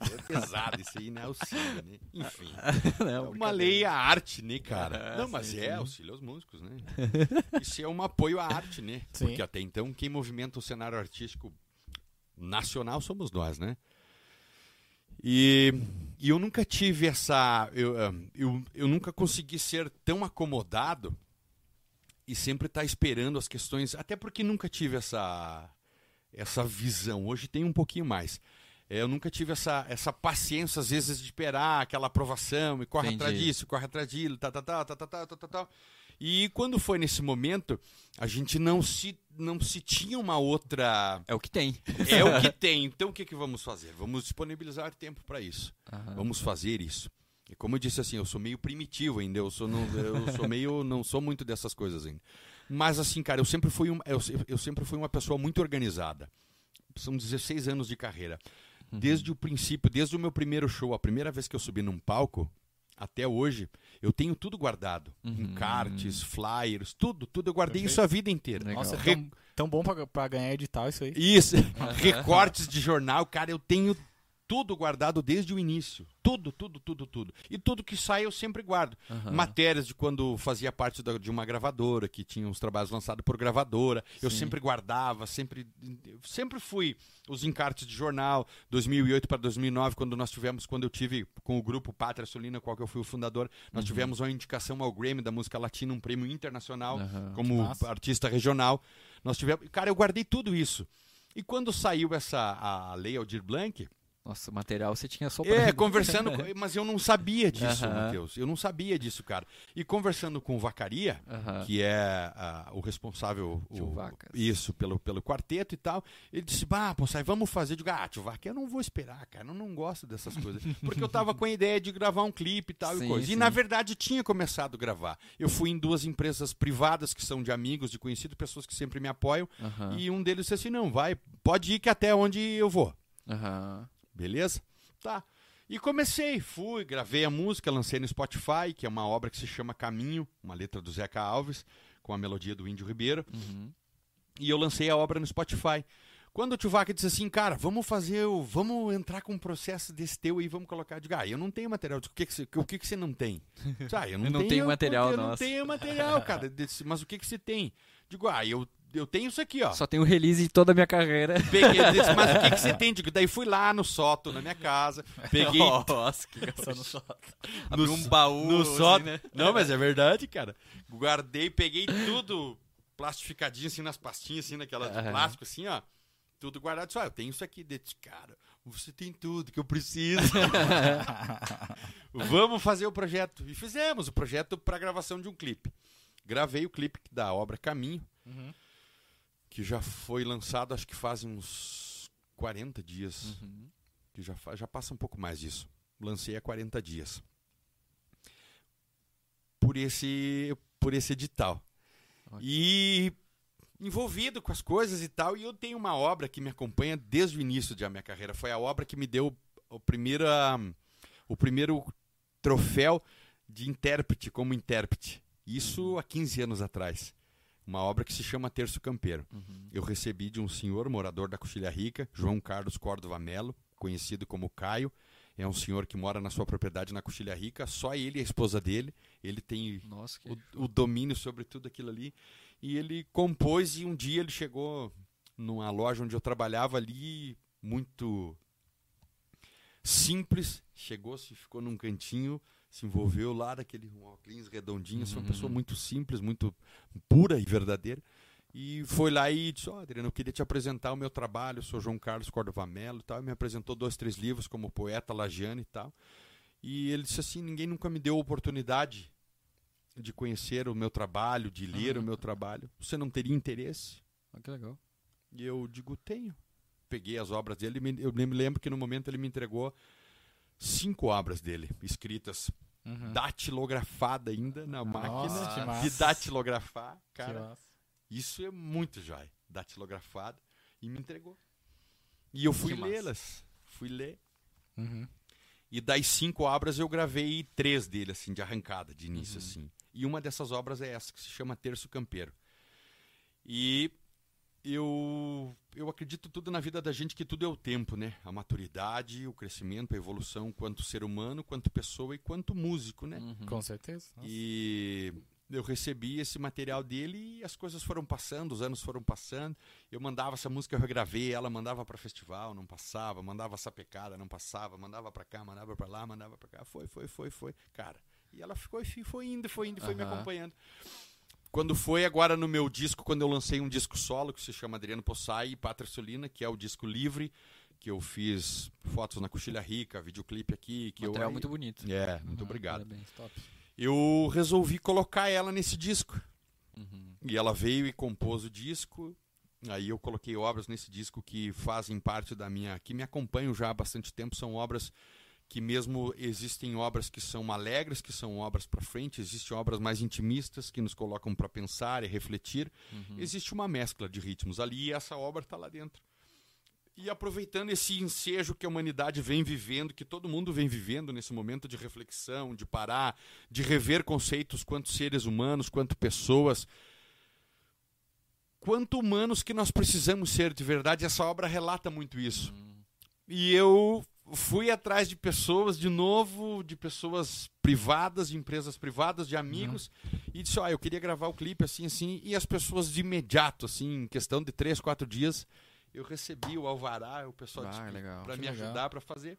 É pesado isso aí, né? Auxílio, né? Enfim. Não, É uma lei à arte, né, cara? Ah, Não, mas sim, é sim. auxílio aos músicos, né? Isso é um apoio à arte, né? Sim. Porque até então quem movimenta o cenário artístico nacional somos nós, né? E, e eu nunca tive essa. Eu, ah, eu, eu nunca consegui ser tão acomodado e sempre estar esperando as questões. Até porque nunca tive essa, essa visão. Hoje tem um pouquinho mais. É, Eu nunca tive essa, essa paciência, às vezes, de esperar aquela aprovação e corre Entendi. atrás disso, corre atrás disso, tá, tá, tá, tá, tá, tá, tá, tá, tá. E quando foi nesse momento, a gente não se, não se tinha uma outra. É o que tem. É o que tem. Então o que, que vamos fazer? Vamos disponibilizar tempo para isso. Aham. Vamos fazer isso. E como eu disse assim, eu sou meio primitivo ainda, eu sou, não, eu sou meio, não sou muito dessas coisas ainda. Mas assim, cara, eu sempre fui, um, eu, eu sempre fui uma pessoa muito organizada. São 16 anos de carreira. Desde o princípio, desde o meu primeiro show, a primeira vez que eu subi num palco, até hoje, eu tenho tudo guardado. Uhum. Encartes, flyers, tudo, tudo. Eu guardei Perfeito. isso a vida inteira. Legal. Nossa, é Re- tão, tão bom pra ganhar edital isso aí. Isso, recortes de jornal, cara, eu tenho tudo guardado desde o início. Tudo, tudo, tudo, tudo. E tudo que sai eu sempre guardo. Aham. Matérias de quando fazia parte da- de uma gravadora, que tinha os trabalhos lançados por gravadora, eu Sim. sempre guardava, sempre sempre fui os encartes de jornal, 2008 para 2009, quando nós tivemos, quando eu tive com o grupo Pátria Solina, qual que eu fui o fundador, nós Uhum. tivemos uma indicação ao Grammy da música latina, um prêmio internacional Aham. como artista regional. Nós tivemos, cara, eu guardei tudo isso. E quando saiu essa a lei Aldir Blanc, Nossa, o material você tinha só é, conversando, com- mas eu não sabia disso, Aham. Matheus. Eu não sabia disso, cara. E conversando com o Vacaria, que é ah, o responsável o- isso pelo, pelo quarteto e tal. Ele disse: Bah, Ponsai, vamos fazer. Eu digo, ah, tio Vaca, eu não vou esperar, cara. Eu não gosto dessas coisas. Porque eu tava com a ideia de gravar um clipe e tal Sim, e coisa. sim. E na verdade tinha começado a gravar. Eu fui em duas empresas privadas que são de amigos, de conhecidos, pessoas que sempre me apoiam. E um deles disse assim: Não, vai, pode ir que até onde eu vou. Aham. Beleza? Tá. E comecei, fui, gravei a música, lancei no Spotify, que é uma obra que se chama Caminho, uma letra do Zeca Alves, com a melodia do Índio Ribeiro. Uhum. E eu lancei a obra no Spotify. Quando o tio Vaca disse assim, cara, vamos fazer, o, vamos entrar com um processo desse teu aí, vamos colocar. Eu Digo, ah, eu não tenho material. Eu disse, o que que você, o que que você não tem? Eu ah, eu não, Eu não tenho, tenho material, Eu não nossa. tenho material, cara. Disse, Mas o que que você tem? Digo, ah, eu, eu tenho isso aqui, ó. Só tem o release de toda a minha carreira. Peguei, disse, mas o que que você tem? Digo, daí fui lá no sótão, na minha casa, peguei Nossa, que só no sótão. Abriu um baú. no assim, sótão. né? Não, mas é verdade, cara. Guardei, peguei tudo plastificadinho assim nas pastinhas, assim, naquela de plástico, assim, ó. Tudo guardado. Só, eu tenho isso aqui dentro. Cara, você tem tudo que eu preciso. Vamos fazer o projeto. E fizemos o projeto para gravação de um clipe. Gravei o clipe da obra Caminho, Uhum. Que já foi lançado, acho que fazem uns 40 dias. Uhum. que já, já passa um pouco mais disso. Lancei há 40 dias. Por esse, por esse edital. Ótimo. E envolvido com as coisas e tal. E eu tenho uma obra que me acompanha desde o início da minha carreira. Foi a obra que me deu o primeiro, o primeiro troféu de intérprete como intérprete. Isso há 15 anos atrás. Uma obra que se chama Terço Campeiro. Uhum. Eu recebi de um senhor morador da Coxilha Rica, João Carlos Córdova Melo, conhecido como Caio. É um senhor que mora na sua propriedade na Coxilha Rica, só ele e a esposa dele. Ele tem Nossa, que... o, o domínio sobre tudo aquilo ali. E ele compôs e um dia ele chegou numa loja onde eu trabalhava ali, muito simples, chegou, se ficou num cantinho, se envolveu lá daquele óculos redondinho, assim, uma Uhum. pessoa muito simples, muito pura e verdadeira. E foi lá e disse, ó, Adriano, eu queria te apresentar o meu trabalho, eu sou João Carlos Córdova Mello e tal. E me apresentou dois, três livros como poeta lagiano e tal. E ele disse assim, ninguém nunca me deu a oportunidade de conhecer o meu trabalho, de ler Ah. o meu trabalho. Você não teria interesse? Ah, que legal. E eu digo, tenho. Peguei as obras dele, eu me lembro que no momento ele me entregou cinco obras dele, escritas, Uhum. datilografada ainda na máquina que de massa. datilografar. Cara, isso é muito jóia. Datilografada. E me entregou. E eu fui lê-las. Fui ler. Uhum. E das cinco obras eu gravei três dele, assim, de arrancada, de início, Uhum. assim. E uma dessas obras é essa, que se chama Terço Campeiro. E eu, eu acredito tudo na vida da gente que tudo é o tempo, né? A maturidade, o crescimento, a evolução, quanto ser humano, quanto pessoa e quanto músico, né? Uhum. Com certeza. Nossa. E eu recebi esse material dele e as coisas foram passando, os anos foram passando. Eu mandava essa música, eu regravei, ela mandava para festival, não passava, mandava sapecada, não passava, mandava para cá, mandava para lá, mandava para cá. Foi, foi, foi, foi, cara. E ela ficou e foi indo, foi indo, foi me Aham. acompanhando. Quando foi agora no meu disco, quando eu lancei um disco solo que se chama Adriano Possai e Pátria Solina, que é o disco livre, que eu fiz fotos na Coxilha Rica, videoclipe aqui, que Material eu muito bonito. É, muito obrigado Parabéns, top. eu resolvi colocar ela nesse disco. Uhum. E ela veio e compôs o disco. Aí eu coloquei obras nesse disco que fazem parte da minha. que me acompanham já há bastante tempo. São obras que, mesmo existem obras que são alegres, que são obras para frente, existem obras mais intimistas que nos colocam para pensar e refletir. Uhum. Existe uma mescla de ritmos ali e essa obra está lá dentro. E aproveitando esse ensejo que a humanidade vem vivendo, que todo mundo vem vivendo nesse momento de reflexão, de parar, de rever conceitos quanto seres humanos, quanto pessoas, quanto humanos que nós precisamos ser de verdade, essa obra relata muito isso. Uhum. E eu fui atrás de pessoas, de novo, de pessoas privadas, de empresas privadas, de amigos, e disse, ó, eu queria gravar o clipe assim, assim, e as pessoas de imediato, assim, em questão de três, quatro dias, eu recebi o alvará, o pessoal Ah, para me ajudar para fazer.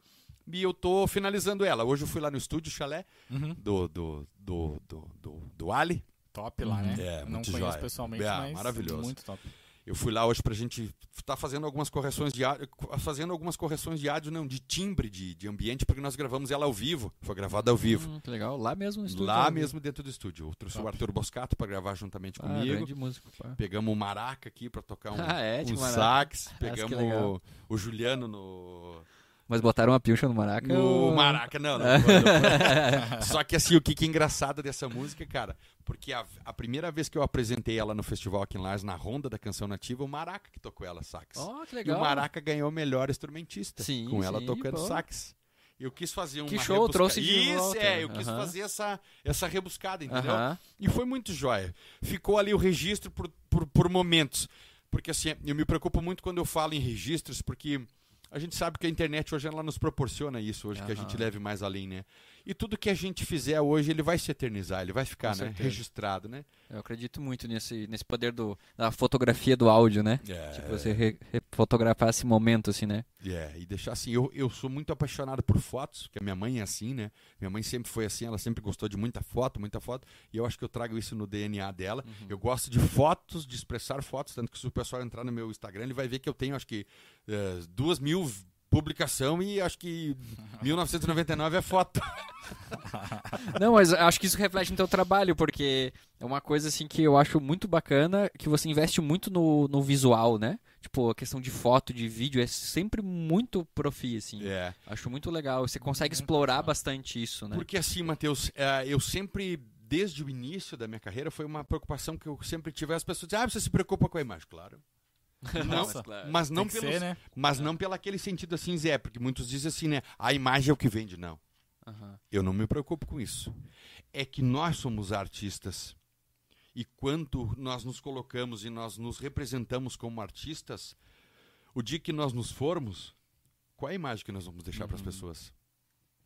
E eu tô finalizando ela. Hoje eu fui lá no estúdio Chalé Uhum. do do do do, do, do Ali Top lá, né? É, não conheço jóia. pessoalmente, É, mas maravilhoso. muito top. Eu fui lá hoje pra gente estar fazendo algumas correções de áudio, fazendo algumas correções de áudio, não, de timbre de, de ambiente, porque nós gravamos ela ao vivo. Foi gravada ao vivo. Hum, que legal. Lá mesmo no estúdio. lá ao mesmo dentro do estúdio. Eu trouxe o Top. Arthur Boscato para gravar juntamente. Ah, comigo. músico. Pegamos o Maraca aqui para tocar um, Ah, é, um o sax. Pegamos o, o Juliano no, Mas botaram uma pilcha no Maraca? no ou- Maraca. Não, não, foi, não. Só que assim, o que, que é engraçado dessa música, cara, porque a, a primeira vez que eu apresentei ela no festival aqui em Lages, na Ronda da Canção Nativa, o Maraca que tocou ela sax. Ó, que e legal. o Maraca ganhou o melhor instrumentista Sim, com ela sim, tocando pô. sax. Eu quis fazer uma Que show, rebusca- trouxe de Isso, volta. é, eu quis fazer essa, essa rebuscada, entendeu? E foi muito jóia. Ficou ali o registro por, por, por momentos. Porque assim, eu me preocupo muito quando eu falo em registros, porque a gente sabe que a internet hoje ela nos proporciona isso, hoje que a gente leve mais além, né? E tudo que a gente fizer hoje, ele vai se eternizar, ele vai ficar, né? Registrado, né? Eu acredito muito nesse, nesse poder do, da fotografia do áudio, né? É, Tipo, você re- re- fotografar esse momento, assim, né? É, e deixar assim, eu, eu sou muito apaixonado por fotos, porque a minha mãe é assim, né? Minha mãe sempre foi assim, ela sempre gostou de muita foto, muita foto, e eu acho que eu trago isso no DNA dela. Eu gosto de fotos, de expressar fotos, tanto que se o pessoal entrar no meu Instagram, ele vai ver que eu tenho, acho que, eh, duas mil publicação e acho que 1999 é foto. Não, mas acho que isso reflete no teu trabalho, porque é uma coisa assim que eu acho muito bacana, que você investe muito no, no visual, né? Tipo, a questão de foto, de vídeo, é sempre muito profi, assim. É. Acho muito legal. Você consegue Muito explorar bastante isso, né? Porque assim, Matheus, eh, eu sempre, desde o início da minha carreira, foi uma preocupação que eu sempre tive. As pessoas dizem, ah, você se preocupa com a imagem. Claro. Não, Nossa, mas não ser, né? Mas não pelo aquele sentido assim, Zé, porque muitos dizem assim, né? A imagem é o que vende. Não. Aham. Eu não me preocupo com isso. É que nós somos artistas. E quanto nós nos colocamos e nós nos representamos como artistas, o dia que nós nos formos, qual é a imagem que nós vamos deixar para as Uhum. pessoas?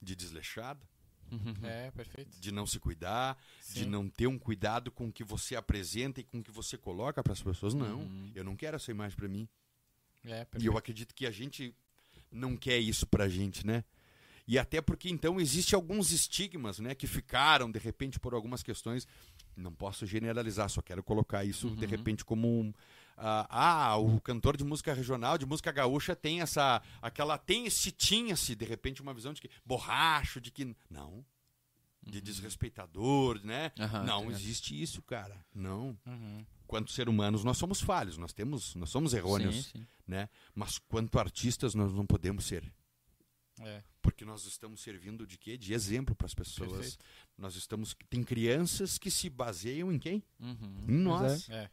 De desleixado, Uhum. É, perfeito. de não se cuidar, de Sim. não ter um cuidado com o que você apresenta e com o que você coloca para as pessoas. Não, Uhum. eu não quero essa imagem para mim. É, E eu acredito que a gente não quer isso pra gente, né? E até porque então existe alguns estigmas, né, que ficaram de repente por algumas questões. Não posso generalizar, só quero colocar isso de Uhum. repente como um ah, ah, o cantor de música regional, de música gaúcha tem essa aquela tem esse tinha-se de repente uma visão de que borracho, de que não, de desrespeitador, né? Uhum. Não entendo. existe isso, cara. Não. Uhum. Quanto ser humanos, nós somos falhos, nós temos, nós somos errôneos Sim, sim. né? Mas quanto artistas nós não podemos ser, É. porque nós estamos servindo de quê? De exemplo para as pessoas. Perfeito. Nós estamos tem crianças que se baseiam em quem? Uhum. Em nós. É.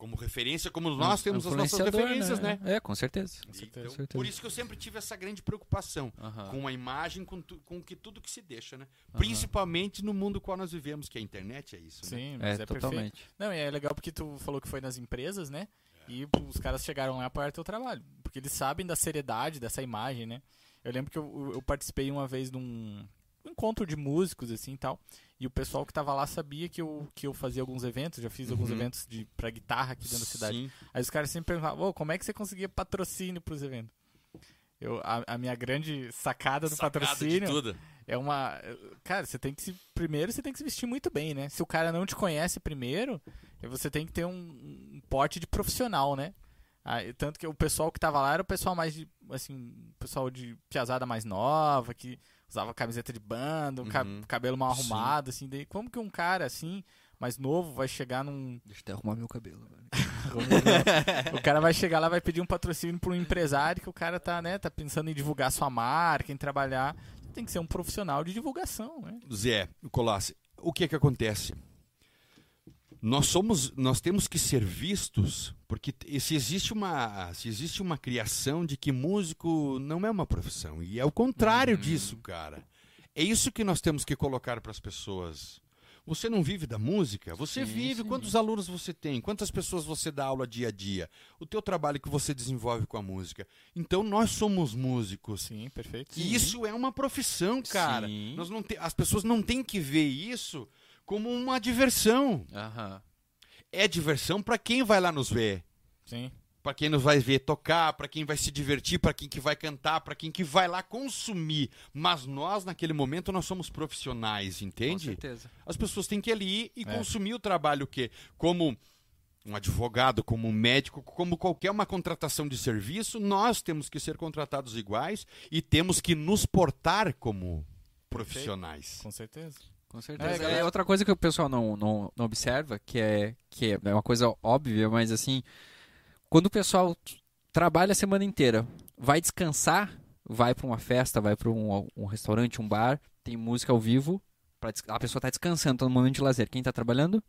Como referência, como nós temos as nossas referências, né? É, com certeza. Com certeza. Então, certeza. por isso que eu sempre tive essa grande preocupação com a imagem, com, tu- com que tudo que se deixa, né? Principalmente no mundo qual nós vivemos, que a internet é isso, né? Sim, É, mas é, perfeito. totalmente. Não, e é legal porque tu falou que foi nas empresas, né? E os caras chegaram lá para teu trabalho. Porque eles sabem da seriedade dessa imagem, né? Eu lembro que eu, eu participei uma vez num um encontro de músicos, assim e tal. E o pessoal que tava lá sabia que eu, que eu fazia alguns eventos, já fiz alguns Uhum. eventos de, pra guitarra aqui dentro da cidade. Sim. Aí os caras sempre perguntavam, "Ô, como é que você conseguia patrocínio pros eventos? Eu, a, a minha grande sacada do Sacada patrocínio é uma. Cara, você tem que se. Primeiro você tem que se vestir muito bem, né? Se o cara não te conhece primeiro, você tem que ter um, um porte de profissional, né? Ah, tanto que o pessoal que tava lá era o pessoal mais de. Assim, pessoal de piazada mais nova, que usava camiseta de banda, ca- Uhum. cabelo mal Sim. arrumado, assim. Daí, como que um cara assim, mais novo, vai chegar num. Deixa eu até arrumar meu cabelo. velho. o cara vai chegar lá, vai pedir um patrocínio para um empresário que o cara tá, né, tá pensando em divulgar sua marca, em trabalhar. Tem que ser um profissional de divulgação, né? Zé, Colossi, o que é que acontece? Nós somos, nós temos que ser vistos, porque se existe uma, se existe uma criação de que músico não é uma profissão, e é o contrário Uhum. disso, cara. É isso que nós temos que colocar para as pessoas. Você não vive da música? Você Sim, vive. sim. Quantos alunos você tem? Quantas pessoas você dá aula dia a dia? O teu trabalho que você desenvolve com a música. Então nós somos músicos. Sim, perfeito. E isso é uma profissão, cara. Sim. Nós não te- as pessoas não têm que ver isso como uma diversão. Aham. É diversão para quem vai lá nos ver. Sim. Para quem nos vai ver tocar, para quem vai se divertir, para quem que vai cantar, para quem que vai lá consumir. Mas nós, naquele momento, nós somos profissionais, Com entende? certeza. As pessoas têm que ir ali e É. consumir o trabalho que, como um advogado, como um médico, como qualquer uma contratação de serviço, nós temos que ser contratados iguais e temos que nos portar como profissionais. Com certeza. Com certeza. É, É, outra coisa que o pessoal não, não, não observa, que é, que é uma coisa óbvia, mas assim, quando o pessoal trabalha a semana inteira, vai descansar, vai pra uma festa, vai pra um, um restaurante, um bar, tem música ao vivo, pra a pessoa tá descansando, tá no momento de lazer. Quem tá trabalhando?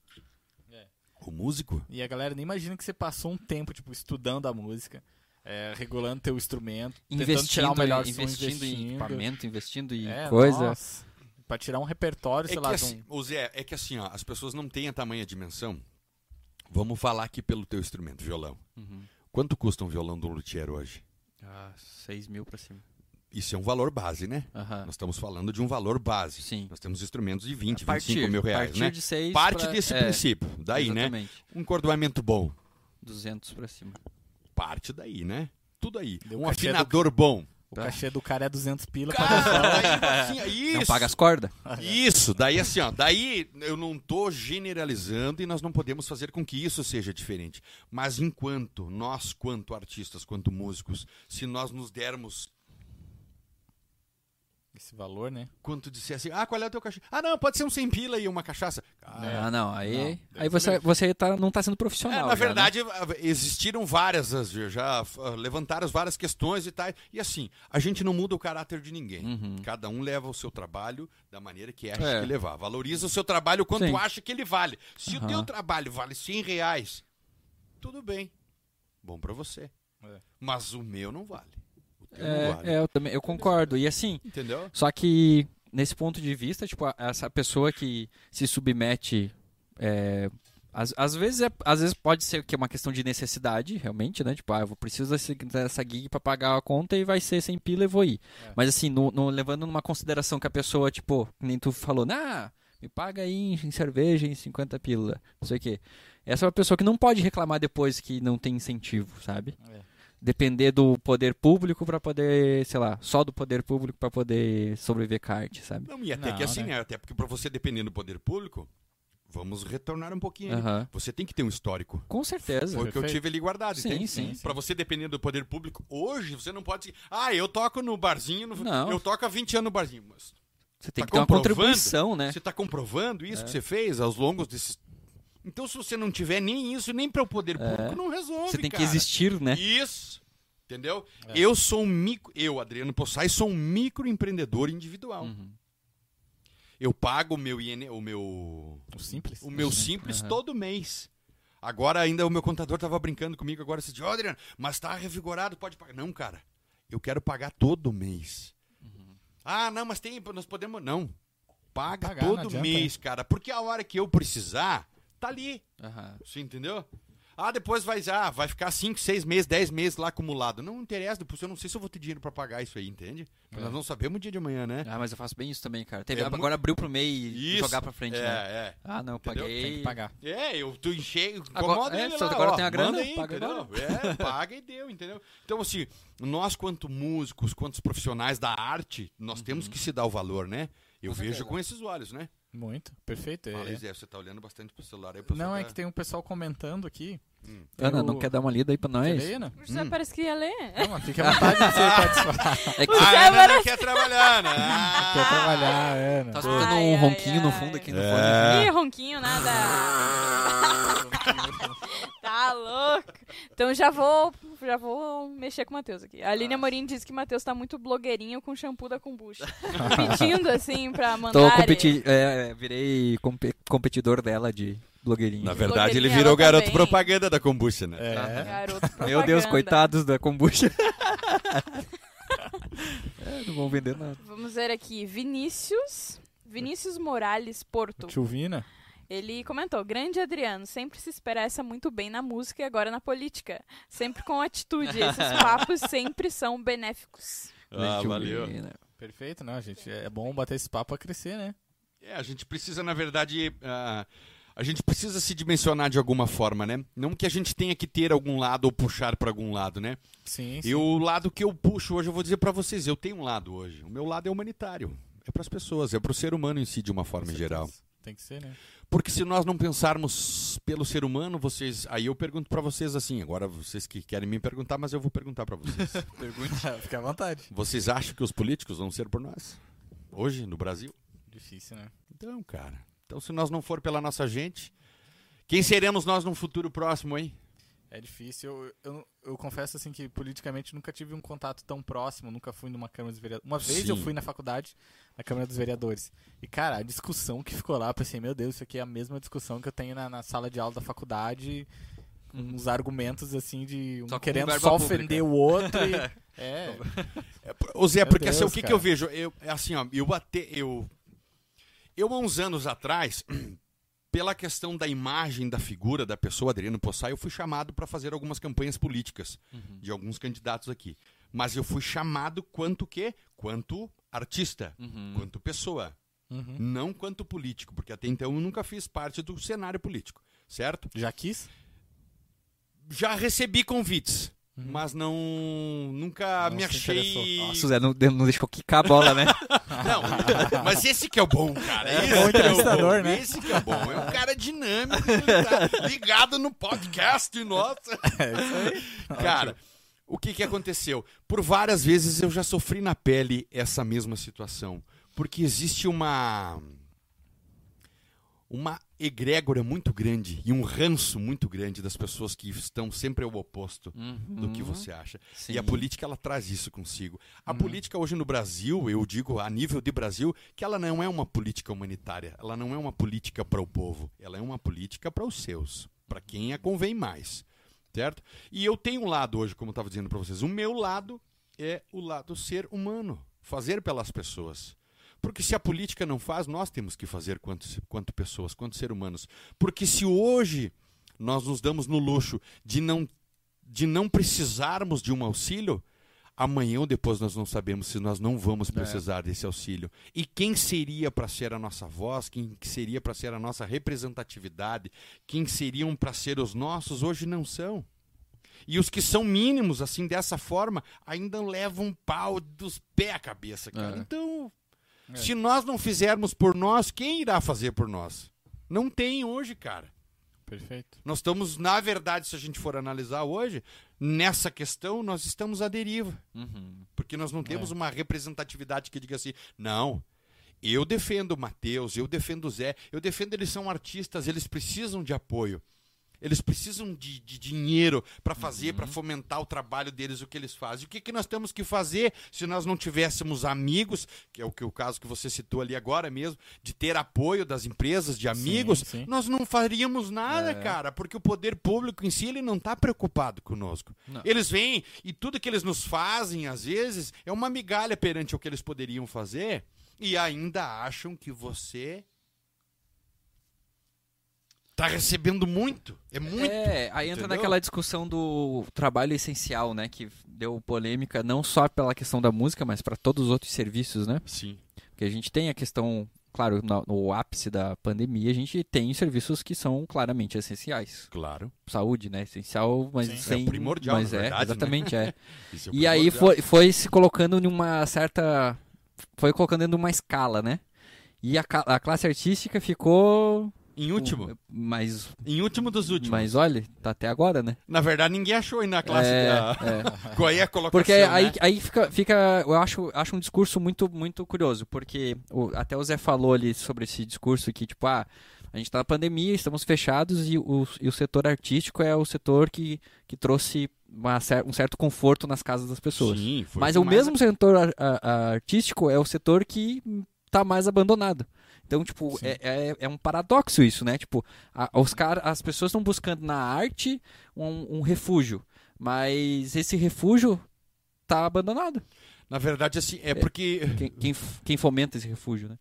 O músico? E a galera nem imagina que você passou um tempo, tipo, estudando a música, é, regulando teu instrumento, tentando tirar Investindo, o melhor som, investindo em equipamento, investindo em É, coisa. nossa. Pra tirar um repertório, É sei lá, assim, um... Zé, é que assim, ó, as pessoas não têm a tamanha dimensão. Vamos falar aqui pelo teu instrumento, violão. Uhum. Quanto custa um violão do luthier hoje? Ah, 6 mil pra cima. Isso é um valor base, né? Aham. Nós estamos falando de um valor base. Sim. Nós temos instrumentos de 20, A partir, 25 mil reais, né? de 6 Parte pra- desse é, princípio. Daí, né? Exatamente. Um cordoamento bom. 200 pra cima. Parte daí, né? Tudo aí. Deu um cachê do- afinador bom. O cachê do cara é 200 pila pra Cara, assim, isso. Não paga as cordas? Isso, daí assim, ó, daí eu não tô generalizando e nós não podemos fazer com que isso seja diferente. Mas enquanto nós, quanto artistas, quanto músicos, se nós nos dermos esse valor, né? quanto dissesse, ah, qual é o teu cachê? Ah, não, pode ser um 100 pila e uma cachaça. Ah, não. Aí, Não, aí você, você tá, não tá sendo profissional. É, já, na né? verdade, existiram várias, as- já levantaram várias questões e tal. E assim, a gente não muda o caráter de ninguém. Uhum. Cada um leva o seu trabalho da maneira que acha É. que levar. Valoriza o seu trabalho quanto Sim. acha que ele vale. Se o Aham. teu trabalho vale 100 reais, tudo bem. Bom pra você. É. Mas o meu não vale. É, é, eu também, eu concordo. E assim, Entendeu? só que nesse ponto de vista, tipo, essa pessoa que se submete, é, às, às vezes é, às vezes pode ser que é uma questão de necessidade, realmente, né? Tipo, ah, eu preciso dessa gig pra pagar a conta e vai ser sem pila e vou ir. É. Mas assim, no, no- levando numa consideração que a pessoa, tipo, nem tu falou, nah, me paga aí em, em cerveja em 50 pila, não sei o quê. Essa é uma pessoa que não pode reclamar depois que não tem incentivo, sabe? É. depender do poder público pra poder, sei lá, só do poder público pra poder sobreviver com a arte, sabe? Não, e até Não, que assim, né? Até porque pra você depender do poder público, vamos retornar um pouquinho. Você tem que ter um histórico. Com certeza. Foi o que eu tive ali guardado, Sim, entende? sim, Pra você depender do poder público, hoje você não pode. Ah, eu toco no barzinho, no- Não. eu toco há 20 anos no barzinho. Mas Você tem Tá que ter uma comprovando? contribuição, né? você tá comprovando isso É. que você fez aos longos desses. Então, se você não tiver nem isso, nem para o poder É. público, não resolve. Você tem que cara. existir, né? Isso. Entendeu? É. Eu sou um micro. Eu, Adriano Possai, sou um microempreendedor individual. Uhum. Eu pago o meu IN, o meu O simples. o meu simples Aham. todo mês. Agora ainda o meu contador tava brincando comigo agora esse dia, "Ó, Adriano, mas tá revigorado, pode pagar. Não, cara. Eu quero pagar todo mês. Uhum. Ah, não, mas tem, nós podemos não. Paga Pagar, todo mês, cara, porque a hora que eu precisar, tá ali. Aham. Você entendeu? Ah, depois vai, ah, vai ficar 5, 6 meses, 10 meses lá acumulado. Não interessa, depois eu não sei se eu vou ter dinheiro pra pagar isso aí, entende? É. Nós não sabemos o dia de amanhã, né? Ah, mas eu faço bem isso também, cara. Teve, É agora muito- abriu pro meio e Isso. jogar pra frente, é, né? é. Ah, não, eu Entendeu? paguei. Tem que pagar. É, eu tu enchei, Agora- incomoda é, ele só lá, agora ó, tem a grana, aí, paga entendeu? É, paga e deu, entendeu? Então, assim, nós quanto músicos, quantos profissionais da arte, nós temos que se dar o valor, né? Eu Uhum. Com vejo certeza. com esses olhos, né? Muito. Perfeito. é- Fala, Zé, você tá olhando bastante pro celular aí. Não, é celular. que tem um pessoal comentando aqui. Hum. Ana, Eu- não quer dar uma lida aí pra Quer nós? ler, Ana? O José Hum. parece que ia ler. Não, mas fica à vontade de você participar. É que Ah, a Ana parece- não quer trabalhar, né? Ah. Quer trabalhar, é, Ana. tá escutando Ai, um ai, ronquinho no ai. fundo aqui no É. fone. Ih, ronquinho, nada. tá louco. Então já vou, já vou mexer com o Matheus aqui. A Aline Amorim disse que o Matheus tá muito blogueirinho com shampoo da kombucha. Pedindo assim pra mandar. Tô competi é, virei compe- competidor dela de blogueirinho. Na verdade, ele virou ela garoto também. propaganda da kombucha, né? É. Garoto Meu Deus, propaganda. coitados da kombucha. É, não vão vender nada. Vamos ver aqui. Vinícius. Vinícius Morales Porto. Tio Vina. Ele comentou: Grande Adriano, sempre se expressa muito bem na música e agora na política. Sempre com atitude. Esses papos sempre são benéficos. Ah, Deixa valeu. ver, né? Perfeito, não, gente. É bom bater esse papo pra crescer, né? É, a gente precisa, na verdade, ah, a gente precisa se dimensionar de alguma forma, né? Não que a gente tenha que ter algum lado ou puxar para algum lado, né? Sim, sim. E o lado que eu puxo hoje, eu vou dizer para vocês, eu tenho um lado hoje. O meu lado é humanitário. É para as pessoas, é para o ser humano em si, de uma forma geral. Tem que ser, né? Porque se nós não pensarmos pelo ser humano, vocês. Aí eu pergunto pra vocês assim, agora vocês que querem me perguntar, mas eu vou perguntar pra vocês. Pergunte. Fica à vontade. vocês acham que os políticos vão ser por nós? Hoje, no Brasil? Difícil, né? Então, cara. Então, se nós não for pela nossa gente, quem seremos nós num futuro próximo, hein? É difícil. Eu, eu, eu confesso assim que politicamente nunca tive um contato tão próximo, nunca fui numa Câmara dos Vereadores. Uma vez eu Sim. fui na faculdade, na Câmara dos Vereadores. E, cara, a discussão que ficou lá, eu pensei, meu Deus, isso aqui é a mesma discussão que eu tenho na, na sala de aula da faculdade. Uns argumentos assim de um Só querendo só pública. ofender o outro. e- é, Ô Zé, porque assim, o Deus, que, que eu vejo? Eu, é assim, ó, eu até. Eu, eu, há uns anos atrás, pela questão da imagem da figura da pessoa, Adriano Possai, eu fui chamado para fazer algumas campanhas políticas Uhum. de alguns candidatos aqui. Mas eu fui chamado quanto quê? Quanto artista, Uhum. quanto pessoa. uhum. Não quanto político, porque até então eu nunca fiz parte do cenário político, certo? Já quis? Já recebi convites, mas não nunca Não me achei. Nossa, o Zé não, não deixou quicar a bola, né? Não, mas esse que é o bom, cara. É esse bom que é o entrevistador, bom. né? Esse que é o bom. É um cara dinâmico, tá ligado no podcast, nossa. É isso aí. Cara, o que que aconteceu? Por várias vezes eu já sofri na pele essa mesma situação, porque existe uma uma egrégora muito grande e um ranço muito grande das pessoas que estão sempre ao oposto do que você acha. Uhum. Sim. E a política ela traz isso consigo. A política hoje no Brasil, eu digo a nível de Brasil, que ela não é uma política humanitária, ela não é uma política para o povo, ela é uma política para os seus, para quem a convém mais, certo? E eu tenho um lado hoje, como eu estava dizendo para vocês, o meu lado é o lado ser humano, fazer pelas pessoas. Porque se a política não faz, nós temos que fazer quanto, quanto pessoas, quanto seres humanos. Porque se hoje nós nos damos no luxo de não, de não precisarmos de um auxílio, amanhã ou depois nós não sabemos se nós não vamos precisar desse auxílio. E quem seria para ser a nossa voz, quem seria para ser a nossa representatividade, quem seriam para ser os nossos, hoje não são. E os que são mínimos, assim, dessa forma, ainda levam um pau dos pés à cabeça, cara. É. Então, É. se nós não fizermos por nós, quem irá fazer por nós? Não tem hoje, cara. Perfeito. Nós estamos, na verdade, se a gente for analisar hoje, nessa questão, nós estamos à deriva. Uhum. Porque nós não temos É. uma representatividade que diga assim, não, eu defendo o Matheus, eu defendo o Zé, eu defendo eles são artistas, eles precisam de apoio. Eles precisam de, de dinheiro para fazer, para fomentar o trabalho deles, o que eles fazem. O que, que nós temos que fazer se nós não tivéssemos amigos, que é o, que, o caso que você citou ali agora mesmo, de ter apoio das empresas, de amigos, sim. nós não faríamos nada, É. cara, porque o poder público em si ele não está preocupado conosco. Não. Eles vêm e tudo que eles nos fazem, às vezes, é uma migalha perante o que eles poderiam fazer e ainda acham que você tá recebendo muito. É muito. É, aí entra entendeu? naquela discussão do trabalho essencial, né? Que deu polêmica não só pela questão da música, mas para todos os outros serviços, né? Sim. Porque a gente tem a questão, claro, no, no ápice da pandemia, a gente tem serviços que são claramente essenciais. Claro. Saúde, né? Essencial, mas Sim. sem. É primordial, mas é, verdade, né? exatamente, é. Isso é E aí foi, foi se colocando numa certa. Foi colocando de uma escala, né? E a, a classe artística ficou. Em último. Mas, Em último dos últimos. mas olha, tá até agora, né? Na verdade, ninguém achou ainda a classe. É, da- é. Qual é a colocação? Porque aí, né? aí fica, fica, eu acho, acho um discurso muito, muito curioso, porque o- até o Zé falou ali sobre esse discurso que, tipo, ah, a gente tá na pandemia, estamos fechados e o, e o setor artístico é o setor que, que trouxe uma um certo conforto nas casas das pessoas. Sim, foi Mas o mais- mesmo setor a- a- artístico é o setor que tá mais abandonado. Então, tipo, é, é, é um paradoxo isso, né? Tipo, a- os cara, as pessoas estão buscando na arte um, um refúgio, mas esse refúgio tá abandonado. Na verdade, assim, é porque. Quem, quem, quem fomenta esse refúgio, né?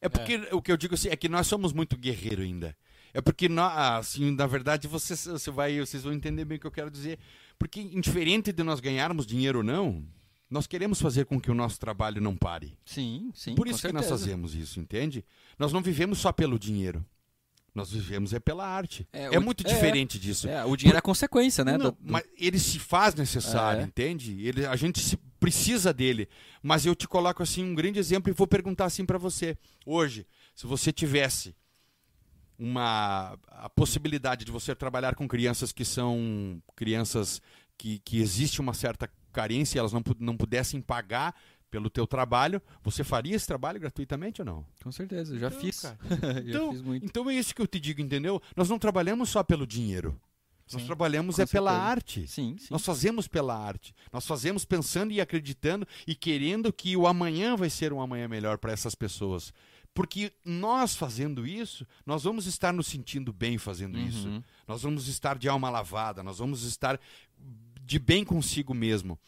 É porque o que eu digo assim, é que nós somos muito guerreiro ainda. É porque nós, assim, na verdade, vocês, você vai, vocês vão entender bem o que eu quero dizer. Porque, indiferente de nós ganharmos dinheiro ou não, nós queremos fazer com que o nosso trabalho não pare. Sim, sim. Por isso que nós certeza. fazemos isso, entende? Nós não vivemos só pelo dinheiro. Nós vivemos é pela arte. É, É, o- muito é. diferente disso. É, o dinheiro é a consequência, né? Não, do- do- mas ele se faz necessário, É. entende? Ele, a gente se- precisa dele. Mas eu te coloco assim um grande exemplo e vou perguntar assim para você. Hoje, se você tivesse uma a possibilidade de você trabalhar com crianças que são crianças que, que existe uma certa carência, elas não, não pudessem pagar pelo teu trabalho, você faria esse trabalho gratuitamente ou não? Com certeza, já Então, fiz. já Então, fiz muito. então é isso que eu te digo, entendeu? Nós não trabalhamos só pelo dinheiro. Nós Sim, trabalhamos com é pela certeza. arte. Sim, sim. Nós fazemos pela arte. Nós fazemos pensando e acreditando e querendo que o amanhã vai ser um amanhã melhor para essas pessoas. Porque nós fazendo isso, nós vamos estar nos sentindo bem fazendo isso. Uhum. Nós vamos estar de alma lavada, nós vamos estar de bem consigo mesmo.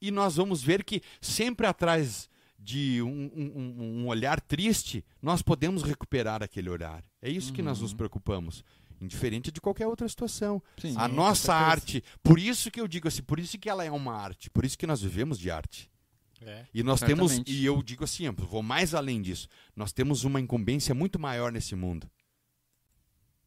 E nós vamos ver que sempre atrás de um, um- um- olhar triste, nós podemos recuperar aquele olhar. É isso que nós nos preocupamos. Indiferente de qualquer outra situação. Sim. A nossa arte, por isso que eu digo assim, por isso que ela é uma arte, por isso que nós vivemos de arte. É. E nós temos, e eu digo assim, eu vou mais além disso, nós temos uma incumbência muito maior nesse mundo.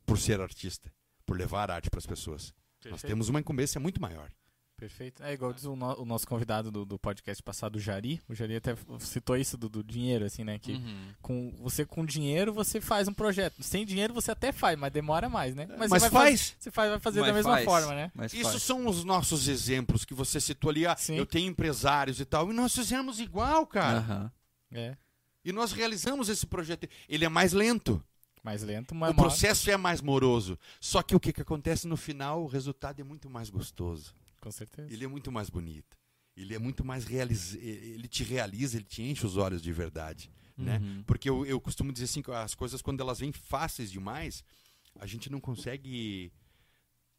Por ser artista, por levar arte para as pessoas. Nós Perfeito. temos uma incumbência muito maior. Perfeito. É igual diz o, no- o nosso convidado do, do podcast passado, o Jari. O Jari até citou isso do, do dinheiro, assim, né? Que Uhum. com, você com dinheiro você faz um projeto. Sem dinheiro você até faz, mas demora mais, né? Mas você vai faz. você faz, vai fazer da Mas mesma faz. forma, né? Mas Isso faz. são os nossos exemplos que você citou ali. Ah, Sim. eu tenho empresários e tal. E nós fizemos igual, cara. Aham. É. E nós realizamos esse projeto. Ele é mais lento. Mais lento, mas o processo é mais moroso. Só que o que, que acontece no final, o resultado é muito mais gostoso. Com certeza. Ele é muito mais bonito. Ele é muito mais realiza, ele te realiza, ele te enche os olhos de verdade, né? Uhum. Porque eu, eu costumo dizer assim, que as coisas quando elas vêm fáceis demais, a gente não consegue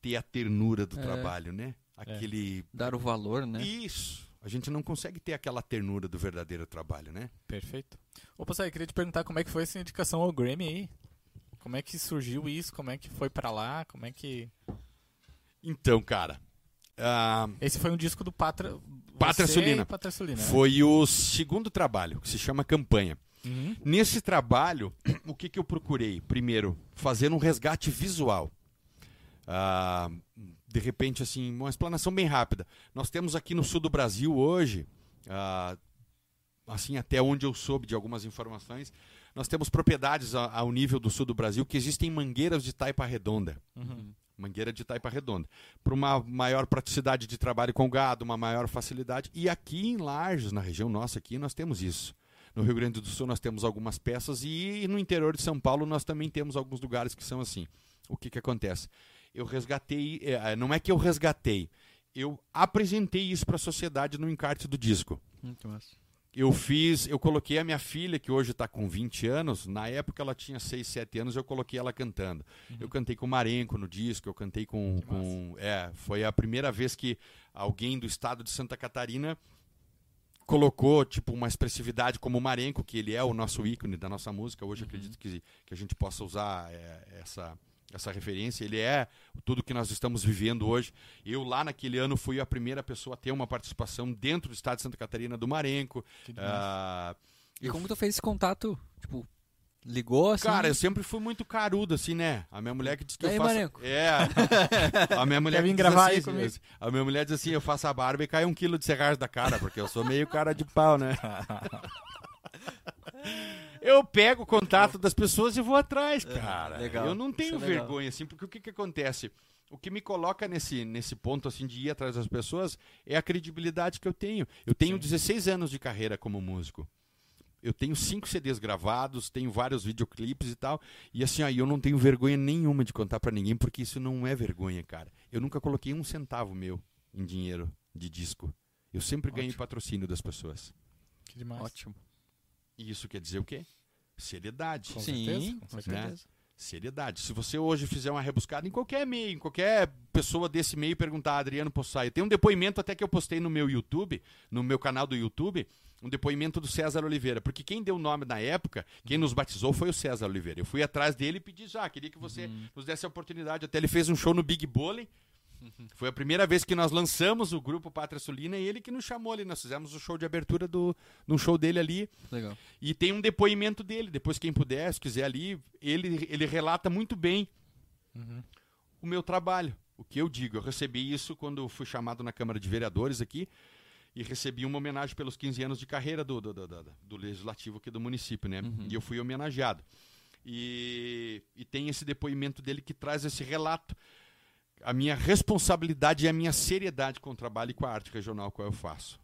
ter a ternura do É. trabalho, né? Aquele Dar o valor, né? isso. A gente não consegue ter aquela ternura do verdadeiro trabalho, né? Perfeito. Ô, Passai, eu queria te perguntar como é que foi essa indicação ao Grammy aí? Como é que surgiu isso? Como é que foi pra lá? Como é que... Então, cara, ah, Esse foi um disco do Patra... Patra Sulina. Patra Sulina, né? foi o segundo trabalho, que se chama Campanha. Uhum. Nesse trabalho, o que, que eu procurei? Primeiro, fazer um resgate visual. Ah, de repente, assim, uma explanação bem rápida. Nós temos aqui no sul do Brasil hoje, ah, assim, até onde eu soube de algumas informações, nós temos propriedades ao nível do sul do Brasil que existem mangueiras de taipa redonda. Uhum. Mangueira de taipa redonda. Para uma maior praticidade de trabalho com gado, uma maior facilidade. E aqui em Lages, na região nossa aqui, nós temos isso. No Rio Grande do Sul nós temos algumas peças e no interior de São Paulo nós também temos alguns lugares que são assim. O que, que acontece? Eu resgatei, é, não é que eu resgatei, eu apresentei isso para a sociedade no encarte do disco. Muito massa. Eu fiz, eu coloquei a minha filha, que hoje está com 20 anos, na época ela tinha 6, 7 anos, eu coloquei ela cantando. Eu cantei com o Marenco no disco, eu cantei com. Com é, foi a primeira vez que alguém do estado de Santa Catarina colocou tipo uma expressividade como o Marenco, que ele é o nosso ícone da nossa música. Hoje acredito que, que a gente possa usar é, essa essa referência, ele é tudo que nós estamos vivendo hoje. Eu lá naquele ano fui a primeira pessoa a ter uma participação dentro do estado de Santa Catarina do Marenco. Ah, E como tu fez esse contato? Tipo, ligou assim? Cara, eu sempre fui muito carudo, assim, né? A minha mulher que diz que eu faço... Marenco? É. A minha mulher que diz gravar assim, comigo? A minha mulher diz assim, eu faço a barba e cai um quilo de cigarros da cara, porque eu sou meio cara de pau, né? Eu pego o contato das pessoas e vou atrás, cara. legal. Eu não tenho Isso é vergonha, assim, porque o que, que acontece? O que me coloca nesse, nesse ponto, assim, de ir atrás das pessoas é a credibilidade que eu tenho. Eu tenho Sim. 16 anos de carreira como músico. Eu tenho cinco CDs gravados, tenho vários videoclipes e tal. E assim, aí eu não tenho vergonha nenhuma de contar pra ninguém, porque isso não é vergonha, cara. Eu nunca coloquei um centavo meu em dinheiro de disco. Eu sempre ganhei Ótimo. patrocínio das pessoas. Que demais. Ótimo. E isso quer dizer o quê? Seriedade. Com Sim, certeza, com com certeza. Seriedade. Se você hoje fizer uma rebuscada em qualquer meio, em qualquer pessoa desse meio perguntar, Adriano Possai, tem um depoimento até que eu postei no meu YouTube, no meu canal do YouTube, um depoimento do César Oliveira, porque quem deu o nome na época, quem nos batizou foi o César Oliveira. Eu fui atrás dele e pedi já, queria que você nos desse a oportunidade. Até ele fez um show no Big Bowling. Foi a primeira vez que nós lançamos o grupo Pátria Sulina e ele que nos chamou ali. Nós fizemos o show de abertura do, um show dele ali. Legal. E tem um depoimento dele, depois quem puder, se quiser ali, ele, ele relata muito bem Uhum. o meu trabalho. O que eu digo, eu recebi isso quando fui chamado na Câmara de Vereadores aqui e recebi uma homenagem pelos 15 anos de carreira do, do, do, do- do legislativo aqui do município, né? Uhum. E eu fui homenageado. E, e tem esse depoimento dele que traz esse relato. A minha responsabilidade e a minha seriedade com o trabalho e com a arte regional que eu faço.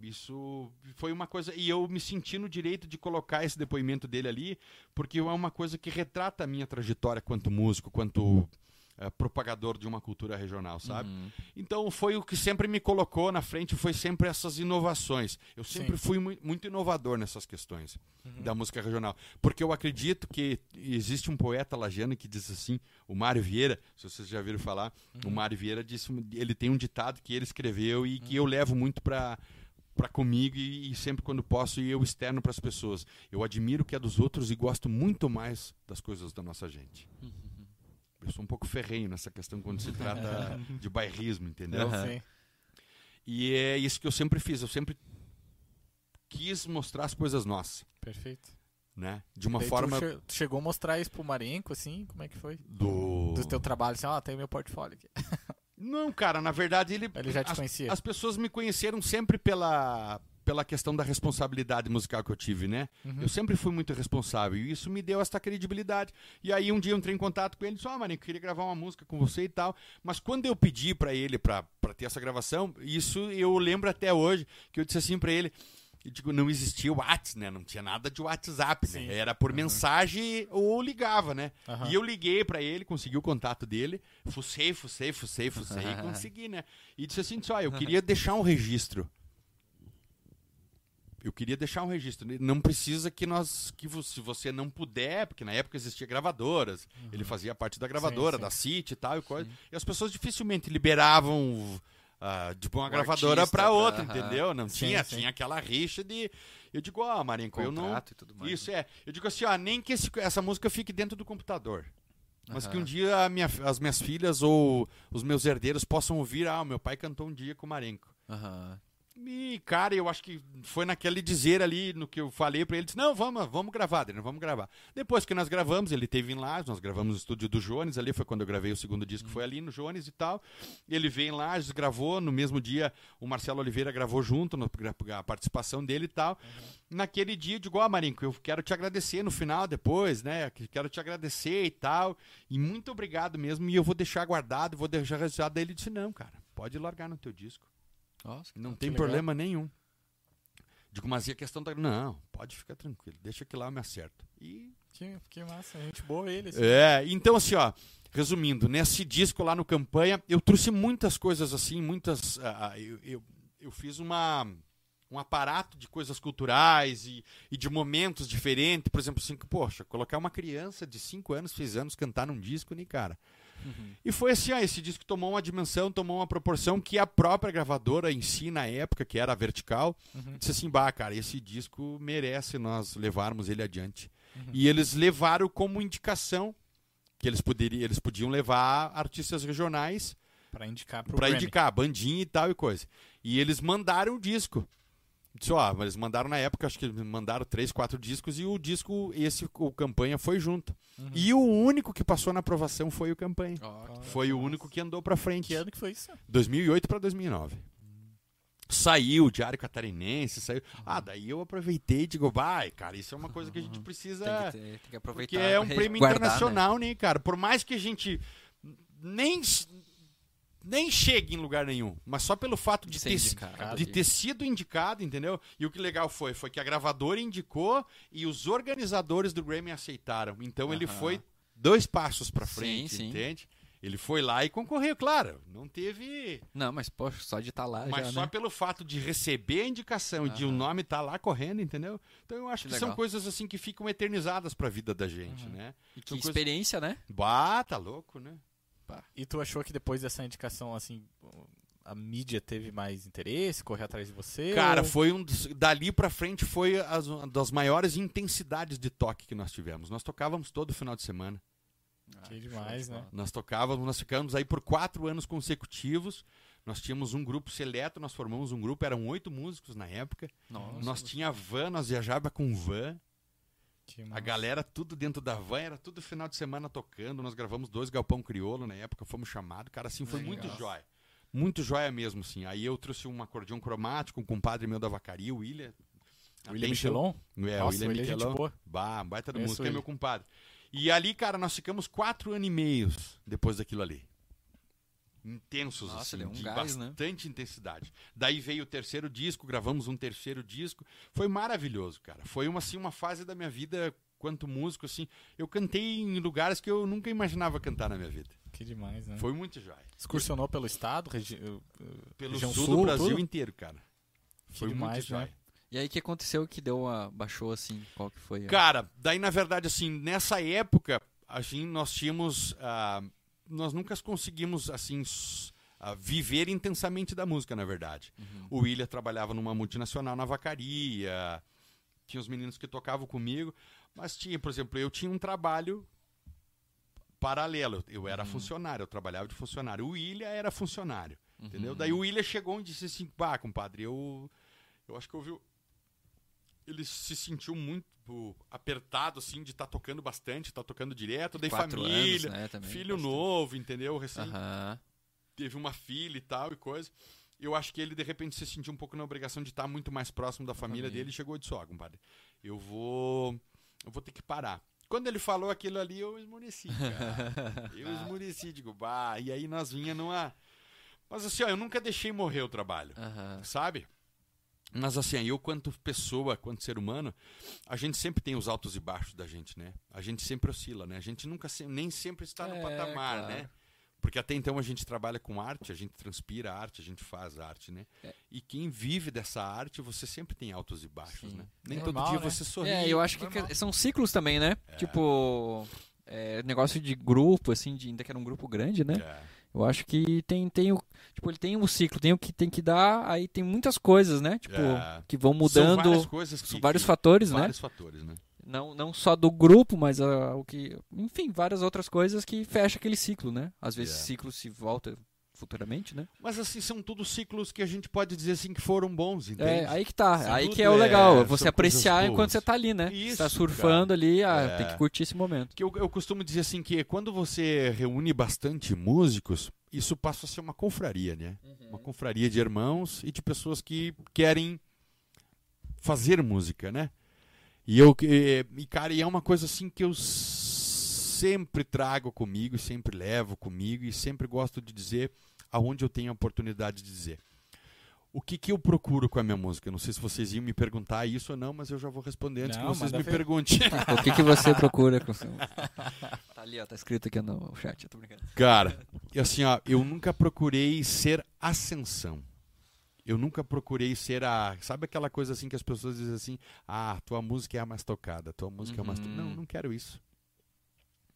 Isso foi uma coisa. E eu me senti no direito de colocar esse depoimento dele ali, porque é uma coisa que retrata a minha trajetória quanto músico, quanto eh, propagador de uma cultura regional, sabe? Uhum. Então foi o que sempre me colocou na frente, foi sempre essas inovações. Eu sempre Sim. fui mui- muito inovador nessas questões Uhum. da música regional, porque eu acredito que existe um poeta lajano que diz assim, o Mário Vieira, se vocês já viram falar, o Mário Vieira disse, ele tem um ditado que ele escreveu e que eu levo muito para para comigo e, e sempre quando posso eu externo para as pessoas. Eu admiro o que é dos outros e gosto muito mais das coisas da nossa gente. Eu sou um pouco ferrenho nessa questão quando se trata de bairrismo, entendeu? Sim. E é isso que eu sempre fiz. Eu sempre quis mostrar as coisas nossas, Perfeito. né? De uma tu forma che- tu chegou a mostrar isso pro Marenco, assim? Como é que foi? do... Do teu trabalho, assim, ó, tem meu portfólio aqui. Não, cara, na verdade ele... Ele já te as, conhecia. as pessoas me conheceram sempre pela, pela questão da responsabilidade musical que eu tive, né? Uhum. Eu sempre fui muito responsável e isso me deu essa credibilidade. E aí um dia eu entrei em contato com ele e disse, ó, Marinho, eu queria gravar uma música com você e tal. Mas quando eu pedi pra ele pra, pra ter essa gravação, isso eu lembro até hoje, que eu disse assim pra ele, eu digo, não existia o WhatsApp, né? Não tinha nada de WhatsApp, Sim. né? Era por mensagem ou ligava, né? Aham. E eu liguei pra ele, consegui o contato dele, fucei, fucei, fucei, fucei e consegui, né? E disse assim, disse, ó, eu queria deixar um registro. Eu queria deixar um registro. Não precisa que nós, que se você não puder, porque na época existia gravadoras, ele fazia parte da gravadora, sim. da City e tal e coisa. E as pessoas dificilmente liberavam ah, de uma O gravadora pra- outra, entendeu? Não Sim, tinha, sim. tinha aquela rixa de eu digo, ó, Marinco, eu não e mais. Isso é. Eu digo assim, ó, nem que esse- essa música fique dentro do computador. Mas que um dia minha- as minhas filhas ou os meus herdeiros possam ouvir, ah, meu pai cantou um dia com o Marenco. Aham. E, cara, eu acho que foi naquele dizer ali, no que eu falei pra ele, disse, não, vamos, vamos gravar, Adriano, vamos gravar. Depois que nós gravamos, ele teve em Lages, nós gravamos no estúdio do Jones ali, foi quando eu gravei o segundo disco, foi ali no Jones e tal. Ele veio em Lages, gravou, no mesmo dia o Marcelo Oliveira gravou junto, no, a participação dele e tal. Naquele dia, eu digo, ó, Marinco, eu quero te agradecer no final, depois, né, que- quero te agradecer e tal, e muito obrigado mesmo, e eu vou deixar guardado, vou deixar registrado. Ele disse, não, cara, pode largar no teu disco. Nossa, Não que tem legal. problema nenhum. Digo, mas e a questão da. Não, pode ficar tranquilo, deixa que lá eu me acerto. E. Que, que massa, gente boa ele. assim. É, então assim, ó, resumindo, nesse disco lá no Campanha, eu trouxe muitas coisas assim, muitas. ah, eu, eu, eu fiz uma. Um aparato de coisas culturais e, e de momentos diferentes. Por exemplo, assim, poxa, colocar uma criança de 5 anos, 6 anos cantar num disco, né, cara? E foi assim, ó, esse disco tomou uma dimensão, tomou uma proporção que a própria gravadora em si, na época, que era a Vertical, Uhum. disse assim, bah, cara, esse disco merece nós levarmos ele adiante. E eles levaram como indicação que eles, poderiam, eles podiam levar artistas regionais Pra indicar Grammy. indicar, bandinha e tal e coisa. E eles mandaram o disco. Disse, ó, mas eles mandaram na época, acho que eles mandaram três, quatro discos e o disco, esse, o Campanha foi junto. Uhum. E o único que passou na aprovação foi o Campanha. Ó, Foi o único que andou pra frente. Que ano que foi isso? 2008 pra 2009. Saiu o Diário Catarinense, saiu. Ah, daí eu aproveitei e digo, vai, cara, isso é uma coisa que a gente precisa. tem, que ter- tem que aproveitar. Porque é um prêmio guardar, internacional, né? cara? Por mais que a gente nem, nem chegue em lugar nenhum, mas só pelo fato de, ser ter, indicado. de ter sido indicado, entendeu? E o que legal foi, foi que a gravadora indicou e os organizadores do Grammy aceitaram. Então ele Aham. foi dois passos Sim, frente, sim. entende? Ele foi lá e concorreu, claro. Não teve. Não, mas poxa, só de estar lá Mas já, só né? pelo fato de receber a indicação e de o Aham. nome estar lá correndo, entendeu? Então eu acho Que que, são coisas assim que ficam eternizadas pra vida da gente, Uhum. né? E que são coisas- experiência, né? Bah, tá louco, né? E tu achou que depois dessa indicação, assim, a mídia teve mais interesse, correr atrás de você? Cara, ou- foi um dos- dali pra frente foi as, uma das maiores intensidades de toque que nós tivemos. Nós tocávamos todo final de semana. Que demais, né? Nós tocávamos, nós ficamos aí por quatro anos consecutivos. Nós tínhamos um grupo seleto, nós formamos um grupo, eram oito músicos na época. Nossa, nós tinha van, nós viajava com van. A galera tudo dentro da van, era tudo final de semana tocando. Nós gravamos dois Galpão Criolo na época, fomos chamados. Cara, assim, foi Legal. muito jóia. Muito jóia mesmo, assim. Aí eu trouxe um acordeão cromático, um compadre meu da Vacaria, o William. William. Michelon? É, Nossa, William ele é Michelon. Bah, baita do músico, é meu compadre. E ali, cara, nós ficamos quatro anos e meio depois daquilo ali. Intensos, Nossa, assim, deu um de gás, né? bastante intensidade. Daí veio o terceiro disco, gravamos um terceiro disco. Foi maravilhoso, cara. Foi uma, assim, uma fase da minha vida, quanto músico, assim. Eu cantei em lugares que eu nunca imaginava cantar na minha vida. Que demais, né? Foi muito jóia. Excursionou pelo estado, regi... uh, Pelo região sul, sul, do Brasil tudo? inteiro, cara. Que Foi demais, muito né? jóia. E aí, o que aconteceu que deu uma... Baixou, assim? Qual que foi? a- Cara, daí na verdade, assim, nessa época, assim, nós tínhamos. ah, nós nunca conseguimos, assim, ah, viver intensamente da música, na verdade. Uhum. O William trabalhava numa multinacional na vacaria, tinha os meninos que tocavam comigo, mas tinha, por exemplo, eu tinha um trabalho paralelo. Eu era funcionário, eu trabalhava de funcionário. O William era funcionário, entendeu? Daí o William chegou e disse assim: pá, compadre, eu, eu acho que eu vi. Ele se sentiu muito apertado, assim, de estar tocando bastante, estar tocando direto, daí Quatro família, anos, né, filho bastante. novo, entendeu? Recém teve uma filha e tal e coisa. Eu acho que ele, de repente, se sentiu um pouco na obrigação de estar muito mais próximo da família, família. dele e chegou e disse, ó, compadre, eu vou. Eu vou ter que parar. Quando ele falou aquilo ali, eu esmureci, cara. Eu esmureci, digo, bah, e aí nós vinha numa. Mas assim, ó, eu nunca deixei morrer o trabalho sabe? Mas assim, eu quanto pessoa, quanto ser humano, a gente sempre tem os altos e baixos da gente, né? A gente sempre oscila, né? A gente nunca se- nem sempre está no É, patamar, claro. né? Porque até então a gente trabalha com arte, a gente transpira arte, a gente faz arte, né? É. E quem vive dessa arte, você sempre tem altos e baixos, Sim. né? Nem Normal, todo dia né? você sorri. É, eu acho que normal. que são ciclos também, né? Tipo, é, negócio de grupo, assim, de, ainda que era um grupo grande, né? É. Eu acho que tem, tem o. Tipo, ele tem um ciclo, tem o que tem que dar, aí tem muitas coisas, né? Tipo, É. que vão São mudando. várias coisas que, São vários que- fatores, né? vários fatores, né? Não, não só do grupo, mas ah, o que. Enfim, várias outras coisas que fecha aquele ciclo, né? Às vezes É. o ciclo se volta futuramente, né? Mas assim, são todos ciclos que a gente pode dizer assim que foram bons, entende? É, aí que tá. Isso aí que é o é- legal. são Você apreciar enquanto você tá ali, né? Isso, você tá surfando ali, ah, É. tem que curtir esse momento. que eu, eu costumo dizer assim que quando você reúne bastante músicos, isso passa a ser uma confraria, né? Uma confraria de irmãos e de pessoas que querem fazer música, né? E eu que- e cara, e é uma coisa assim que eu sempre trago comigo, sempre levo comigo e sempre gosto de dizer aonde eu tenho a oportunidade de dizer. O que, que eu procuro com a minha música? Não sei se vocês iam me perguntar isso ou não, mas eu já vou responder antes Não, que vocês me perguntem. o que, que você procura com seu... Tá ali, ó, tá escrito aqui no chat, eu tô brincando. Cara, e assim, ó, eu nunca procurei ser ascensão. Eu nunca procurei ser a. Sabe aquela coisa assim que as pessoas dizem assim: ah, tua música é a mais tocada, tua música é a mais. to-" Uhum. Não, não quero isso.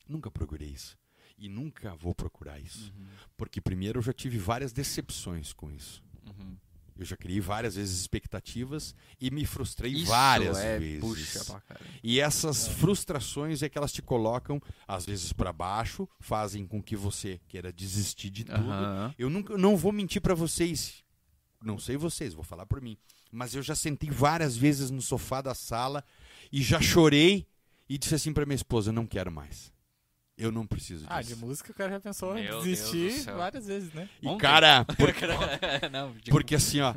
Nunca procurei isso. E nunca vou procurar isso. Porque, primeiro, eu já tive várias decepções com isso. Uhum. Eu já criei várias vezes expectativas e me frustrei Isso várias é, vezes. Puxa. E essas frustrações é que elas te colocam, às vezes, para baixo, fazem com que você queira desistir de tudo. Aham. Eu nunca, não vou mentir para vocês. Não sei vocês, vou falar por mim. Mas eu já sentei várias vezes no sofá da sala e já chorei e disse assim para minha esposa: não quero mais. Eu não preciso disso. Ah, de música o cara já pensou em desistir várias vezes, né? E Ontem. cara, por- Não, porque assim, ó,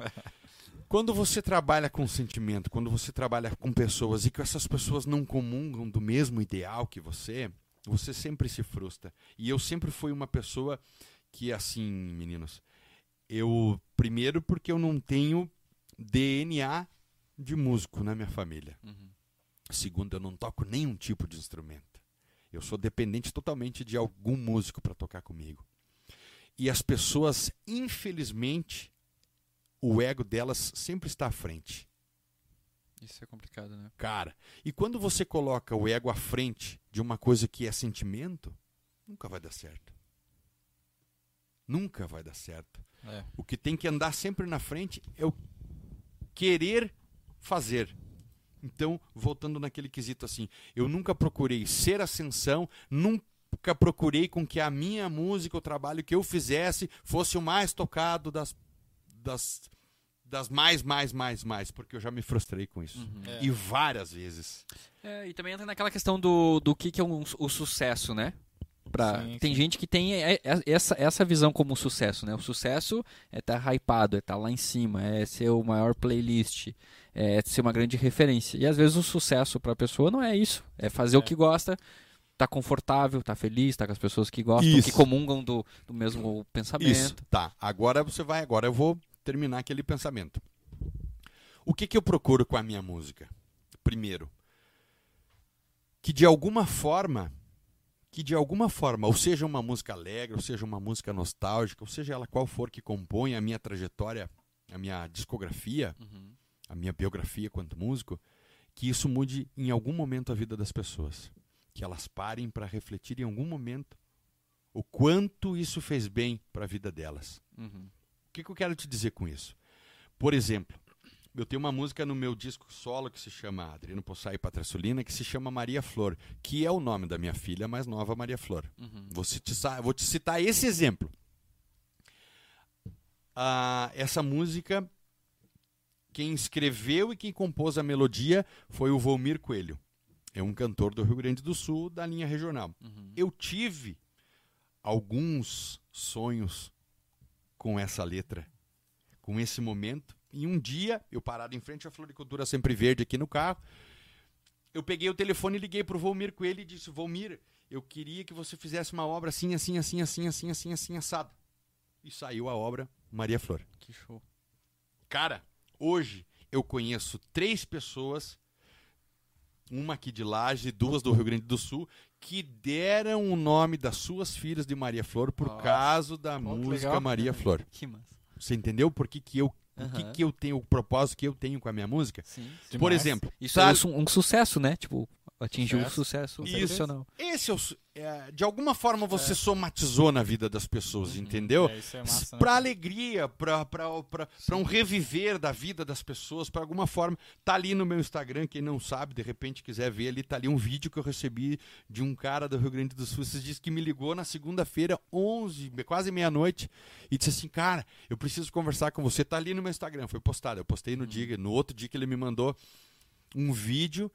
quando você trabalha com sentimento, quando você trabalha com pessoas e que essas pessoas não comungam do mesmo ideal que você, você sempre se frustra. E eu sempre fui uma pessoa que assim, meninos, eu primeiro porque eu não tenho DNA de músico na minha família. Uhum. Segundo, eu não toco nenhum tipo de instrumento. Eu sou dependente totalmente de algum músico para tocar comigo. E as pessoas, infelizmente, o ego delas sempre está à frente. Isso é complicado, né? Cara, e quando você coloca o ego à frente de uma coisa que é sentimento, nunca vai dar certo. Nunca vai dar certo. É. O que tem que andar sempre na frente é o querer fazer. Então, voltando naquele quesito assim, eu nunca procurei ser ascensão, nunca procurei com que a minha música, o trabalho que eu fizesse, fosse o mais tocado das, das, das mais, mais, mais, mais, porque eu já me frustrei com isso. É. E várias vezes. É, e também entra naquela questão do, do que, que é um- o sucesso, né? Pra... Sim, tem sim. gente que tem essa, essa visão como sucesso, né? O sucesso é estar hypado, é estar lá em cima, é ser o maior playlist, é ser uma grande referência. E às vezes o sucesso pra pessoa não é isso. É fazer o É. que gosta, tá confortável, tá feliz, tá com as pessoas que gostam, Isso. que comungam do, do mesmo pensamento. Isso, tá. Agora você vai, agora eu vou terminar aquele pensamento. O que, que eu procuro com a minha música? Primeiro, que de alguma forma, que de alguma forma, ou seja uma música alegre, ou seja uma música nostálgica, ou seja ela qual for que compõe a minha trajetória, a minha discografia, Uhum. A minha biografia quanto músico, que isso mude em algum momento a vida das pessoas. Que elas parem para refletir em algum momento o quanto isso fez bem para a vida delas. Uhum. O que, que eu quero te dizer com isso? Por exemplo, eu tenho uma música no meu disco solo que se chama Adriano Possai e Patrasulina, que se chama Maria Flor, que é o nome da minha filha mais nova, Maria Flor. Uhum. Vou, te, vou te citar esse exemplo. Ah, essa música, quem escreveu e quem compôs a melodia foi o Volmir Coelho. É um cantor do Rio Grande do Sul, da linha regional. Uhum. Eu tive alguns sonhos com essa letra, com esse momento. E um dia, eu parado em frente à floricultura sempre verde aqui no carro, eu peguei o telefone e liguei pro Volmir Coelho e disse: Volmir, eu queria que você fizesse uma obra assim, assim, assim, assim, assim, assim, assim, assado. E saiu a obra Maria Flor. Que show. Cara, hoje eu conheço três pessoas, uma aqui de Laje, duas do Rio Grande do Sul, que deram o nome das suas filhas de Maria Flor por Nossa. causa da Pô, música legal. Maria Flor. Que massa. Você entendeu por que, que eu, o que, que eu tenho, o propósito que eu tenho com a minha música? Sim. Por Demais. exemplo, Isso sabe- é um, um sucesso, né? Tipo, atingiu um Sucesso. Isso. profissional. esse é o é, de alguma forma você somatizou na vida das pessoas, entendeu? É, isso é massa, né? Pra alegria, pra, pra, pra, pra um reviver da vida das pessoas, pra alguma forma. Tá ali no meu Instagram, quem não sabe, de repente quiser ver ali, tá ali um vídeo que eu recebi de um cara do Rio Grande do Sul. Dias que me ligou na segunda-feira, 11, quase meia-noite, e disse assim: Cara, eu preciso conversar com você. Tá ali no meu Instagram, foi postado. Eu postei no dia, no outro dia que ele me mandou um vídeo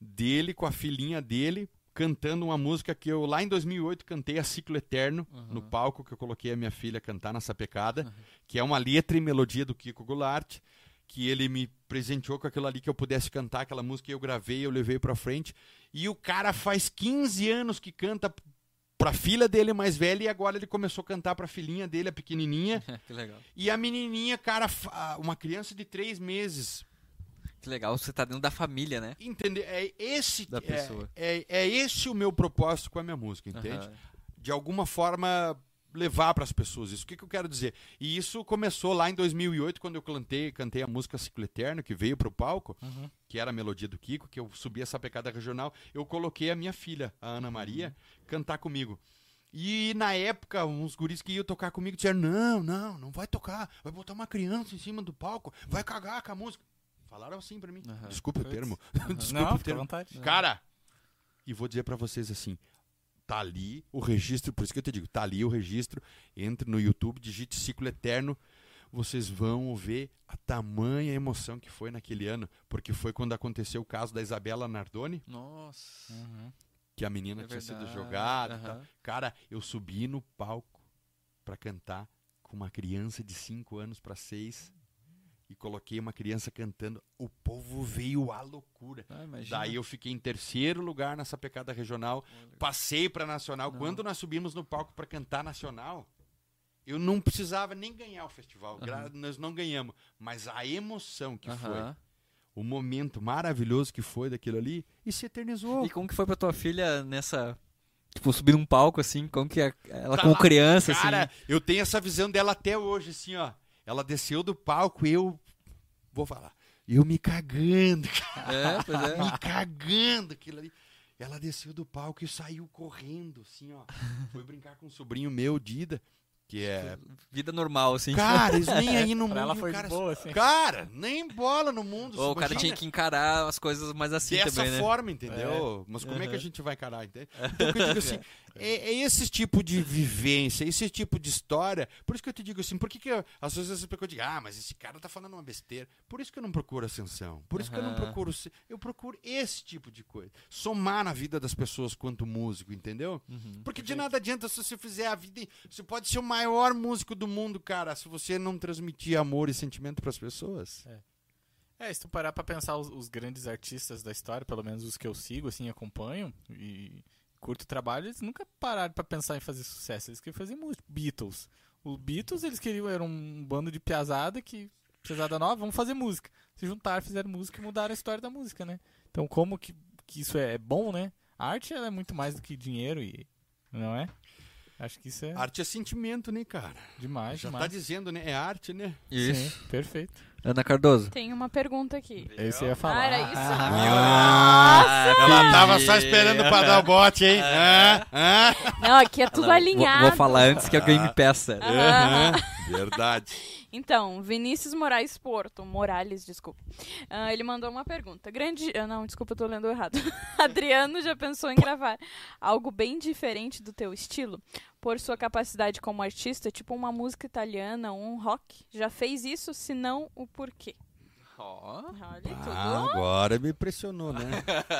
dele com a filhinha dele cantando uma música que eu lá em 2008 cantei a Ciclo Eterno no palco que eu coloquei a minha filha cantar na sapecada, que é uma letra e melodia do Kiko Goulart, que ele me presenteou com aquilo ali que eu pudesse cantar aquela música eu gravei, eu levei pra frente. E o cara faz 15 anos que canta pra filha dele mais velha e agora ele começou a cantar pra filhinha dele, a pequenininha. que legal. E a menininha, cara, uma criança de três meses, Que legal, você tá dentro da família, né? Entender, é esse Da é- pessoa. É, é, esse o meu propósito com a minha música, entende? Aham. De alguma forma levar para as pessoas isso. O que, que eu quero dizer? E isso começou lá em 2008 quando eu cantei, cantei a música Ciclo Eterno que veio pro palco, Uhum. que era a melodia do Kiko, que eu subi essa pecada regional, eu coloquei a minha filha, a Ana Maria, cantar comigo. E na época, uns guris que iam tocar comigo disseram: Não, não, não vai tocar, vai botar uma criança em cima do palco, vai cagar com a música. Falaram assim pra mim. Aham. Desculpa o termo. Desculpa Não, o termo. vontade. Cara, e vou dizer pra vocês assim, tá ali o registro, por isso que eu te digo, tá ali o registro, entre no YouTube, digite Ciclo Eterno, vocês vão ver a tamanha emoção que foi naquele ano, porque foi quando aconteceu o caso da Isabela Nardoni, Nossa. Uhum. que a menina É tinha sido verdade, jogada. e aham. tal. Cara, eu subi no palco pra cantar com uma criança de 5 anos pra 6 e coloquei uma criança cantando. O povo veio à loucura. Ah. Daí eu fiquei em terceiro lugar nessa pecada regional, passei pra nacional. Não. Quando nós subimos no palco pra cantar nacional, eu não precisava nem ganhar o festival. Gra- Nós não ganhamos, mas a emoção que foi, Aham. o momento maravilhoso que foi daquilo ali, e se eternizou. E como que foi pra tua filha nessa. Tipo, subir num palco assim? Como que é- ela Tá como lá, criança, Cara, assim? eu tenho essa visão dela até hoje, assim, ó. Ela desceu do palco e eu. Vou falar. Eu me cagando, cara. É, pois é. me cagando aquilo ali. Ela desceu do palco e saiu correndo, assim, ó. Foi brincar com um sobrinho meu, Dida. Que é. Vida normal, assim. Cara, isso nem aí no mundo. Ela foi cara, boa, assim. Cara, nem bola no mundo. Ou o cara tinha que encarar as coisas mais assim dessa também, né? forma, entendeu? Mas como é que a gente vai encarar, entende? Então, eu digo assim, é, é esse tipo de vivência, esse tipo de história. Por isso que eu te digo assim, por que, que eu, às vezes as pessoas dizem, ah, mas esse cara tá falando uma besteira. Por isso que eu não procuro ascensão. Por isso que eu não procuro. Eu procuro esse tipo de coisa. Somar na vida das pessoas quanto músico, entendeu? Uhum. Porque de nada adianta se você fizer a vida. Você pode ser o maior músico do mundo, cara, se você não transmitir amor e sentimento pras pessoas. É, se tu parar pra pensar os, os grandes artistas da história, pelo menos os que eu sigo, assim, acompanho e curto o trabalho, eles nunca pararam pra pensar em fazer sucesso. Eles queriam fazer música. Beatles. Os Beatles, eles queriam, era um bando de piazada que, piazada nova, vamos fazer música. Se juntaram, fizeram música e mudaram a história da música, né? Então, como que, que isso é bom, né? A arte, ela é muito mais do que dinheiro e... Não é? Acho que isso é Arte é sentimento, né, cara? demais, Já tá demais. dizendo, né? É arte, né? Isso. Sim, perfeito. Ana Cardoso. Tem uma pergunta aqui. É isso que eu ia falar. Ah, era isso? Ah, Ela tava só esperando pra dar o bote, hein? Hã? Hã? Não, aqui é tudo alinhado. Vou, vou falar antes que alguém me peça. Aham. Verdade. Então, Vinícius Moraes Porto, Morales, desculpa. Ah, ele mandou uma pergunta. Grande. ah, não, desculpa, eu tô lendo errado. Adriano já pensou em gravar algo bem diferente do teu estilo? Por sua capacidade como artista, tipo uma música italiana, um rock? Já fez isso? Se não, o porquê? Ó. Olha tudo. Ah, agora me impressionou, né?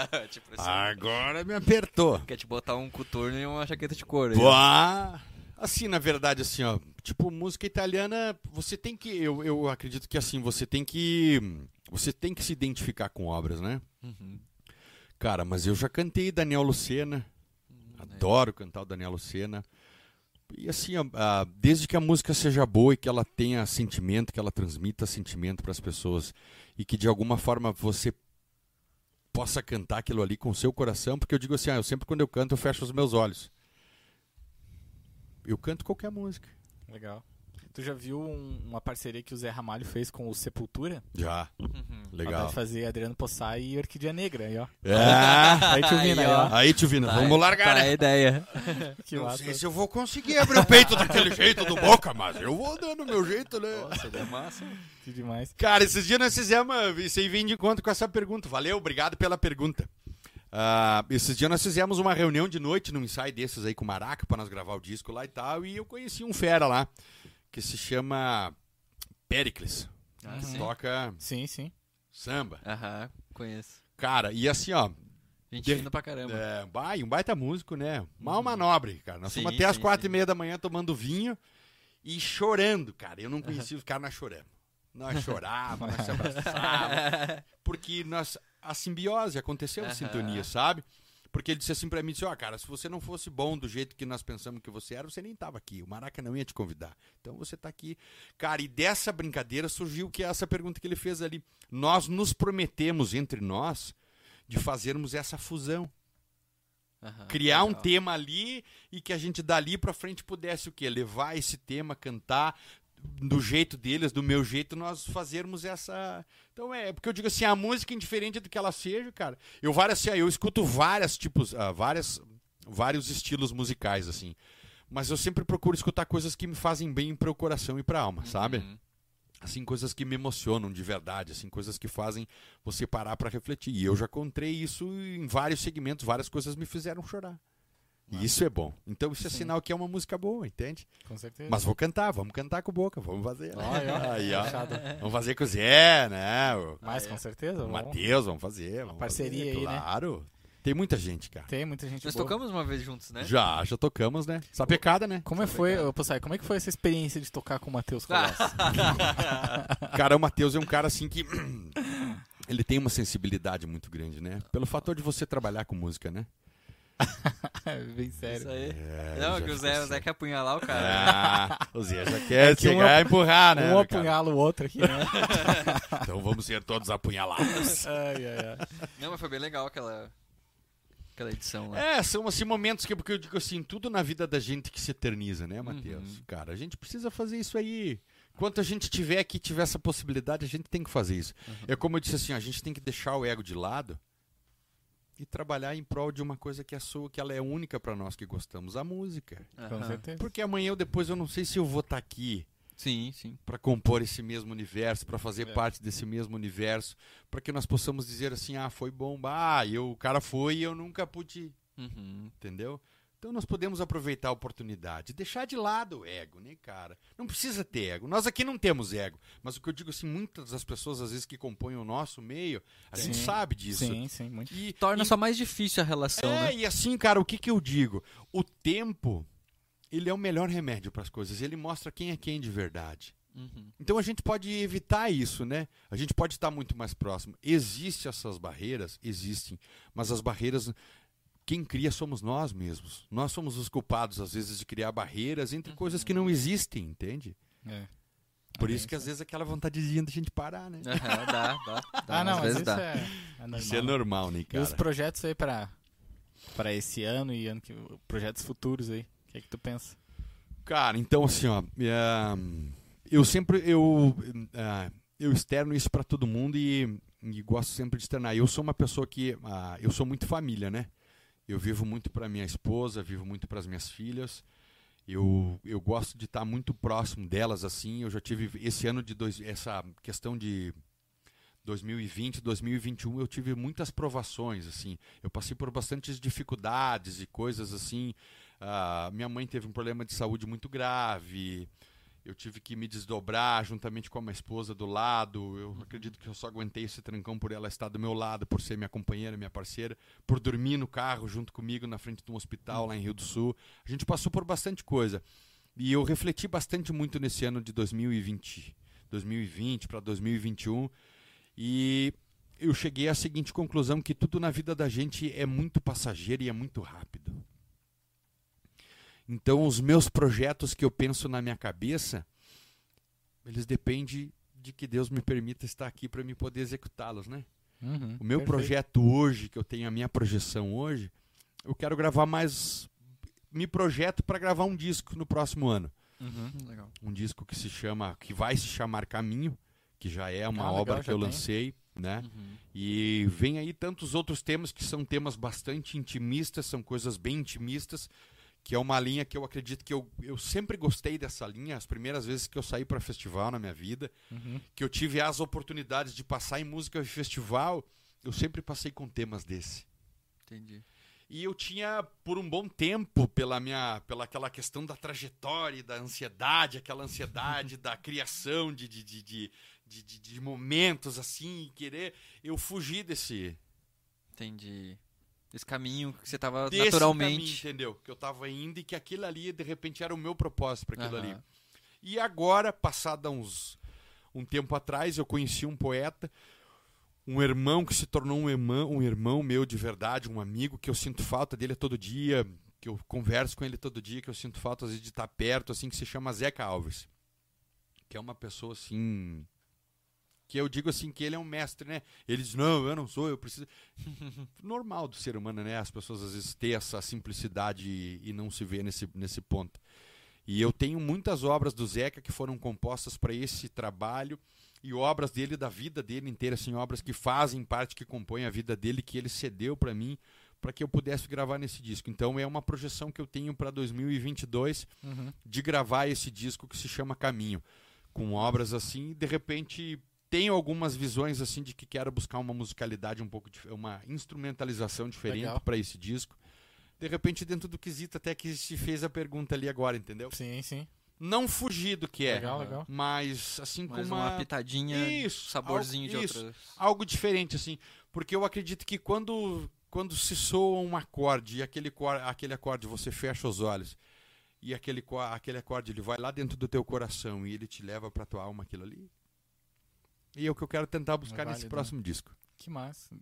Agora me apertou. quer te botar um coturno e uma jaqueta de couro. Pá. Assim, na verdade, assim, ó, tipo, música italiana, você tem que, eu, eu acredito que assim, você tem que, você tem que se identificar com obras, né? Uhum. Cara, mas eu já cantei Daniel Lucena, Hum, adoro cantar o Daniel Lucena. E assim, ó, ah, desde que a música seja boa e que ela tenha sentimento, que ela transmita sentimento para as pessoas e que de alguma forma você possa cantar aquilo ali com o seu coração, porque eu digo assim, ah, eu sempre quando eu canto eu fecho os meus olhos. Eu canto qualquer música. Legal. Tu já viu um- uma parceria que o Zé Ramalho fez com o Sepultura? Já, Uhum. legal. Vai fazer Adriano Possai e Orquídea Negra, aí, ó. É. Aí, tio Vina, aí, Aí, ó. Aí, tio Vina, Tá, vamos largar, tá né? a ideia. Que Não massa. sei se eu vou conseguir abrir o peito daquele jeito do Boca, mas eu vou dando o meu jeito, né? Nossa, é massa. Que demais. Cara, esses dias nós fizemos, isso aí vem de encontro com essa pergunta. Valeu, obrigado pela pergunta. Ah, esses dias nós fizemos uma reunião de noite num ensaio desses aí com o Maraca pra nós gravar o disco lá e tal. E eu conheci um fera lá que se chama Pericles. Ah, que sim. Toca Sim, sim. samba. Aham, conheço. Cara, e assim, ó. Gente De- fina pra caramba. É, bai- um baita músico, né? Mal manobre, cara. Nós Sim, fomos até às sim, quatro sim. e meia da manhã tomando vinho e chorando, cara. Eu não conhecia os caras, nós choramos. Nós chorávamos, nós se abraçávamos. Porque nós, a simbiose aconteceu, a sintonia, sabe? Porque ele disse assim pra mim, disse, ó, cara, se você não fosse bom do jeito que nós pensamos que você era, você nem tava aqui. O Maraca não ia te convidar. Então você tá aqui. Cara, e dessa brincadeira surgiu que é essa pergunta que ele fez ali. Nós nos prometemos entre nós de fazermos essa fusão Aham, criar um legal. tema ali e que a gente dali pra frente pudesse o quê? Levar esse tema, cantar do jeito deles, do meu jeito, nós fazermos essa. Então é, porque eu digo assim, a música indiferente do que ela seja, cara. Eu várias, assim, eu escuto várias tipos, ah, várias, vários estilos musicais assim. Mas eu sempre procuro escutar coisas que me fazem bem para o coração e para alma, sabe? Uhum. assim coisas que me emocionam de verdade, assim coisas que fazem você parar para refletir. E eu já encontrei isso em vários segmentos, várias coisas me fizeram chorar. E isso é bom. Então isso é Sim. sinal que é uma música boa, entende? Com certeza. Mas vou cantar, vamos cantar com boca, vamos fazer. Aí, ó. Vamos fazer com o Zé, né? Mas com certeza. o vamos. Matheus, vamos fazer. Vamos parceria fazer, aí, né? Claro. Tem muita gente, cara. Tem muita gente Nós boa. tocamos uma vez juntos, né? Já, já tocamos, né? Sapecada, né? Como é foi, ô, Possai, como é que foi essa experiência de tocar com o Matheus? Cara, o Matheus é um cara assim que. Ele tem uma sensibilidade muito grande, né? Pelo fator de você trabalhar com música, né? Bem sério. Isso aí. É, Não, que o Zé, o assim. Zé quer apunhalar o cara. Ah, o Zé já quer É que um chegar ap- e empurrar, né? Um apunhala o outro aqui, né? Então vamos ser todos apunhalados. ai, ai, ai. Não, mas foi bem legal aquela, aquela edição lá. É, são assim momentos que, porque eu digo assim, tudo na vida da gente que se eterniza, né, Matheus? Uhum. Cara, a gente precisa fazer isso aí. Enquanto a gente tiver aqui, tiver essa possibilidade, a gente tem que fazer isso. Uhum. É como eu disse assim, a gente tem que deixar o ego de lado e trabalhar em prol de uma coisa que é sua, que ela é única para nós que gostamos, a música. Com Aham. certeza. Porque amanhã ou depois eu não sei se eu vou estar aqui Sim, sim. para compor esse mesmo universo, para fazer É. parte desse mesmo universo, para que nós possamos dizer assim, ah, foi bom, ah, eu, o cara foi e eu nunca pude, Uhum. entendeu? Então nós podemos aproveitar a oportunidade, deixar de lado o ego, né, cara? Não precisa ter ego. Nós aqui não temos ego, mas o que eu digo assim, muitas das pessoas às vezes que compõem o nosso meio, a gente Sim. sabe disso. Sim, sim, muito. E, Torna e- só mais difícil a relação, é, né? e assim, cara, o que que eu digo? O tempo, ele é o melhor remédio para as coisas. Ele mostra quem é quem de verdade. Uhum. Então a gente pode evitar isso, né? A gente pode estar muito mais próximo. Existem essas barreiras? Existem. Mas as barreiras, quem cria somos nós mesmos. Nós somos os culpados, às vezes, de criar barreiras entre coisas que não existem, entende? É. Por Ah, isso que às sim. vezes aquela vontadezinha da gente parar, né? Dá, dá, dá. Ah, não, às mas vezes isso dá. é, é normal. Isso é normal, né, E os cara? projetos aí pra, pra esse ano e ano que projetos futuros aí. O que é que tu pensa? Cara, então assim, ó, é, eu sempre eu é, eu externo isso pra todo mundo e, e gosto sempre de externar. Eu sou uma pessoa que ah, eu sou muito família, né? Eu vivo muito pra minha esposa, vivo muito para as minhas filhas. Eu, eu gosto de estar muito próximo delas assim. Eu já tive esse ano de dois, essa questão de 2020, 2021, eu tive muitas provações assim. Eu passei por bastantes dificuldades e coisas assim. Ah, minha mãe teve um problema de saúde muito grave. Eu tive que me desdobrar juntamente com a minha esposa do lado. Eu acredito que eu só aguentei esse trancão por ela estar do meu lado, por ser minha companheira, minha parceira, por dormir no carro junto comigo na frente de um hospital lá em Rio do Sul. A gente passou por bastante coisa. E eu refleti bastante muito nesse ano de 2020, 2020 para 2021. E eu cheguei à seguinte conclusão que tudo na vida da gente é muito passageiro e é muito rápido. Então, os meus projetos que eu penso na minha cabeça, eles dependem de que Deus me permita estar aqui para me poder executá-los, né? Uhum, O meu perfeito. projeto hoje, que eu tenho a minha projeção hoje, eu quero gravar mais. Me projeto para gravar um disco no próximo ano. Uhum. Legal. Um disco que se chama, que vai se chamar Caminho, que já é uma Ah, legal, obra que já eu tem. lancei, né? Uhum. E vem aí tantos outros temas que são temas bastante intimistas, são coisas bem intimistas, que é uma linha que eu acredito que eu, eu sempre gostei dessa linha. As primeiras vezes que eu saí para festival na minha vida, Uhum. que eu tive as oportunidades de passar em música de festival, eu sempre passei com temas desse. Entendi. E eu tinha, por um bom tempo, pela minha, pela aquela questão da trajetória, e da ansiedade, aquela ansiedade da criação de, de, de, de, de, momentos assim, querer, eu fugi desse, Entendi. Esse caminho que você tava desse naturalmente. caminho, entendeu? Que eu tava indo e que aquilo ali, de repente, era o meu propósito para aquilo Aham. ali. E agora, passado uns um tempo atrás, eu conheci um poeta, um irmão que se tornou um irmão, um irmão meu de verdade, um amigo que eu sinto falta dele todo dia, que eu converso com ele todo dia, que eu sinto falta às vezes de estar perto, assim, que se chama Zeca Alves. Que é uma pessoa assim, que eu digo assim que ele é um mestre, né? Ele diz: "Não, eu não sou, eu preciso". Normal do ser humano, né? As pessoas às vezes têm essa simplicidade e, e não se vê nesse nesse ponto. E eu tenho muitas obras do Zeca que foram compostas para esse trabalho e obras dele da vida dele inteira, assim, obras que fazem parte, que compõem a vida dele, que ele cedeu para mim para que eu pudesse gravar nesse disco. Então é uma projeção que eu tenho para 2022 Uhum. de gravar esse disco que se chama Caminho, com obras assim, de repente tenho algumas visões assim de que quero buscar uma musicalidade um pouco uma instrumentalização diferente para esse disco. De repente dentro do quesito até que se fez a pergunta ali agora, entendeu? Sim, sim. Não fugir do que é, Legal, legal. mas assim com Mais uma, uma pitadinha, Isso, saborzinho algo- de isso. outras. algo diferente assim, porque eu acredito que quando quando se soa um acorde e aquele aquele acorde você fecha os olhos e aquele aquele acorde ele vai lá dentro do teu coração e ele te leva para tua alma aquilo ali. E é o que eu quero tentar buscar nesse válido, né? próximo disco. Que massa.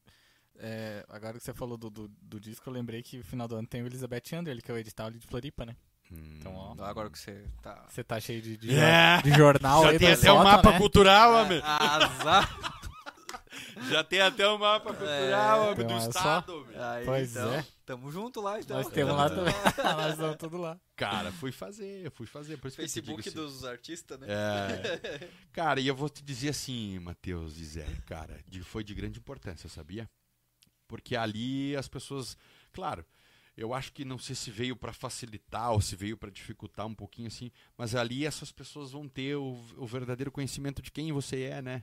É, agora que você falou do, do, do disco, eu lembrei que no final do ano tem o Elizabeth Under, que é o edital ali de Floripa, né? Então, ó. Agora que você tá. Você tá cheio de, de, É. de jornal aí Já tem da até um Zota, mapa né? cultural, homem. Azar! Já tem até um mapa cultural, homem, Então, do é estado. Aí, Pois então, é. Tamo junto lá, então. Nós temos lá também. Nós estamos tudo lá. Cara, fui fazer, fui fazer. Por isso Facebook assim. dos artistas, né? É. Cara, e eu vou te dizer assim, Matheus e Zé, cara, de- foi de grande importância, sabia? Porque ali as pessoas, claro, eu acho que não sei se veio para facilitar ou se veio para dificultar um pouquinho assim, mas ali essas pessoas vão ter o, o verdadeiro conhecimento de quem você é, né?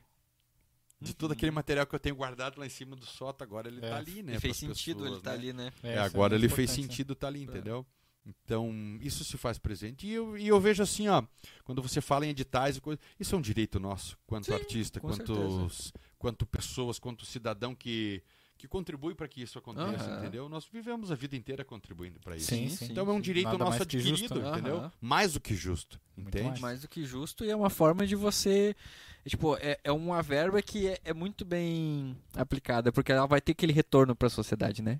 De todo aquele material que eu tenho guardado lá em cima do sótão, agora ele É, tá ali, né? E fez sentido pessoas, ele tá né? ali, né? É, isso agora muito ele fez né? sentido tá ali, É. entendeu? Então, isso se faz presente. E eu, e eu vejo assim, ó, quando você fala em editais e coisa, isso é um direito nosso, quanto Sim, artista, quanto, quanto pessoas, quanto cidadão que, que contribui para que isso aconteça, Aham. entendeu? Nós vivemos a vida inteira contribuindo para isso. Sim, sim. Então é um direito Nada nosso adquirido, justo, né? entendeu? Aham. Mais do que justo, Muito entende? mais. Mais do que justo e é uma forma de você. Tipo, é, é uma verba que é, é muito bem aplicada, porque ela vai ter aquele retorno para a sociedade, né?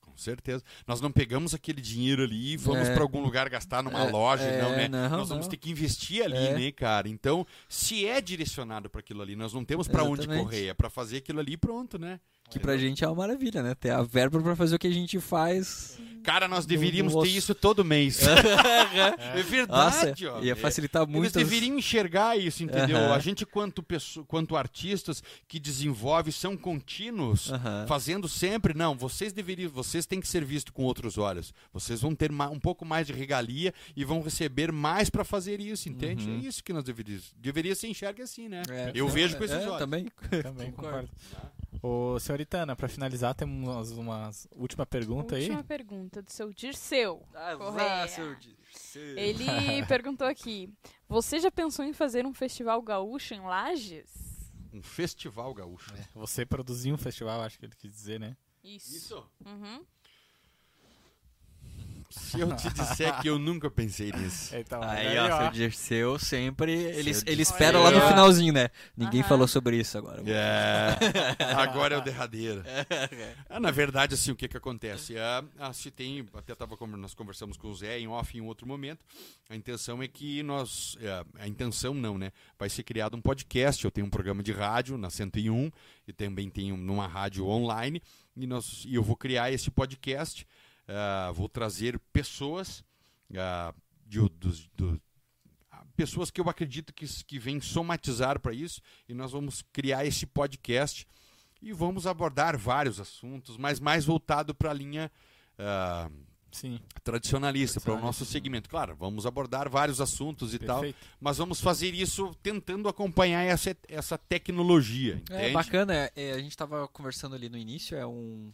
Com certeza. Nós não pegamos aquele dinheiro ali e vamos É. para algum lugar gastar numa É, loja, é, não, né? não, nós vamos não. ter que investir ali, É. né, cara? Então, se é direcionado para aquilo ali, nós não temos para onde correr, é para fazer aquilo ali e pronto, né? Que pra gente é uma maravilha, né? Ter a verba pra fazer o que a gente faz. Cara, nós deveríamos no ter isso todo mês. é Nossa, verdade, ó. ia É. facilitar Eles muito. deveriam enxergar isso, entendeu? Aham. A gente, quanto, pesso- quanto artistas que desenvolve, são contínuos, Aham. fazendo sempre. Não, vocês deveriam, vocês têm que ser vistos com outros olhos. Vocês vão ter um pouco mais de regalia e vão receber mais para fazer isso, entende? Uhum. É isso que nós deveríamos. Deveria ser enxerga assim, né? É, Eu é, vejo com é, esses é, olhos. Também. Também Concordo. concordo. Ô, senhoritana, pra finalizar, temos umas última pergunta aí. Última pergunta do seu Dirceu. Ah, vá, seu Dirceu. Ele perguntou aqui: Você já pensou em fazer um festival gaúcho em Lages? Um festival gaúcho. É, Você produziu um festival, acho que ele quis dizer, né? Isso. Uhum. Se eu te disser que eu nunca pensei nisso. Então, Aí, aí, ó, ó. seu Dirceu sempre. Ele, Seu ele espera lá no finalzinho, né? Ninguém Aham. falou sobre isso agora. É, agora é o derradeiro. Ah, na verdade, assim, o que que acontece? Ah, ah, se tem, até tava, como nós conversamos com o Zé em off em outro momento, a intenção é que nós, é, a intenção não, né? Vai ser criado um podcast, eu tenho um programa de rádio na 101 e também tenho numa rádio online e, nós, e eu vou criar esse podcast, ah, vou trazer pessoas ah, de, dos, do, ah, pessoas que eu acredito que, que vêm somatizar para isso e nós vamos criar esse podcast e vamos abordar vários assuntos, mas mais voltado para a linha ah, Sim, tradicionalista, para o nosso segmento. Claro, vamos abordar vários assuntos e tal, perfeito. mas vamos fazer isso tentando acompanhar essa, essa tecnologia, É entende? bacana, é, é, a gente tava conversando ali no início, é um.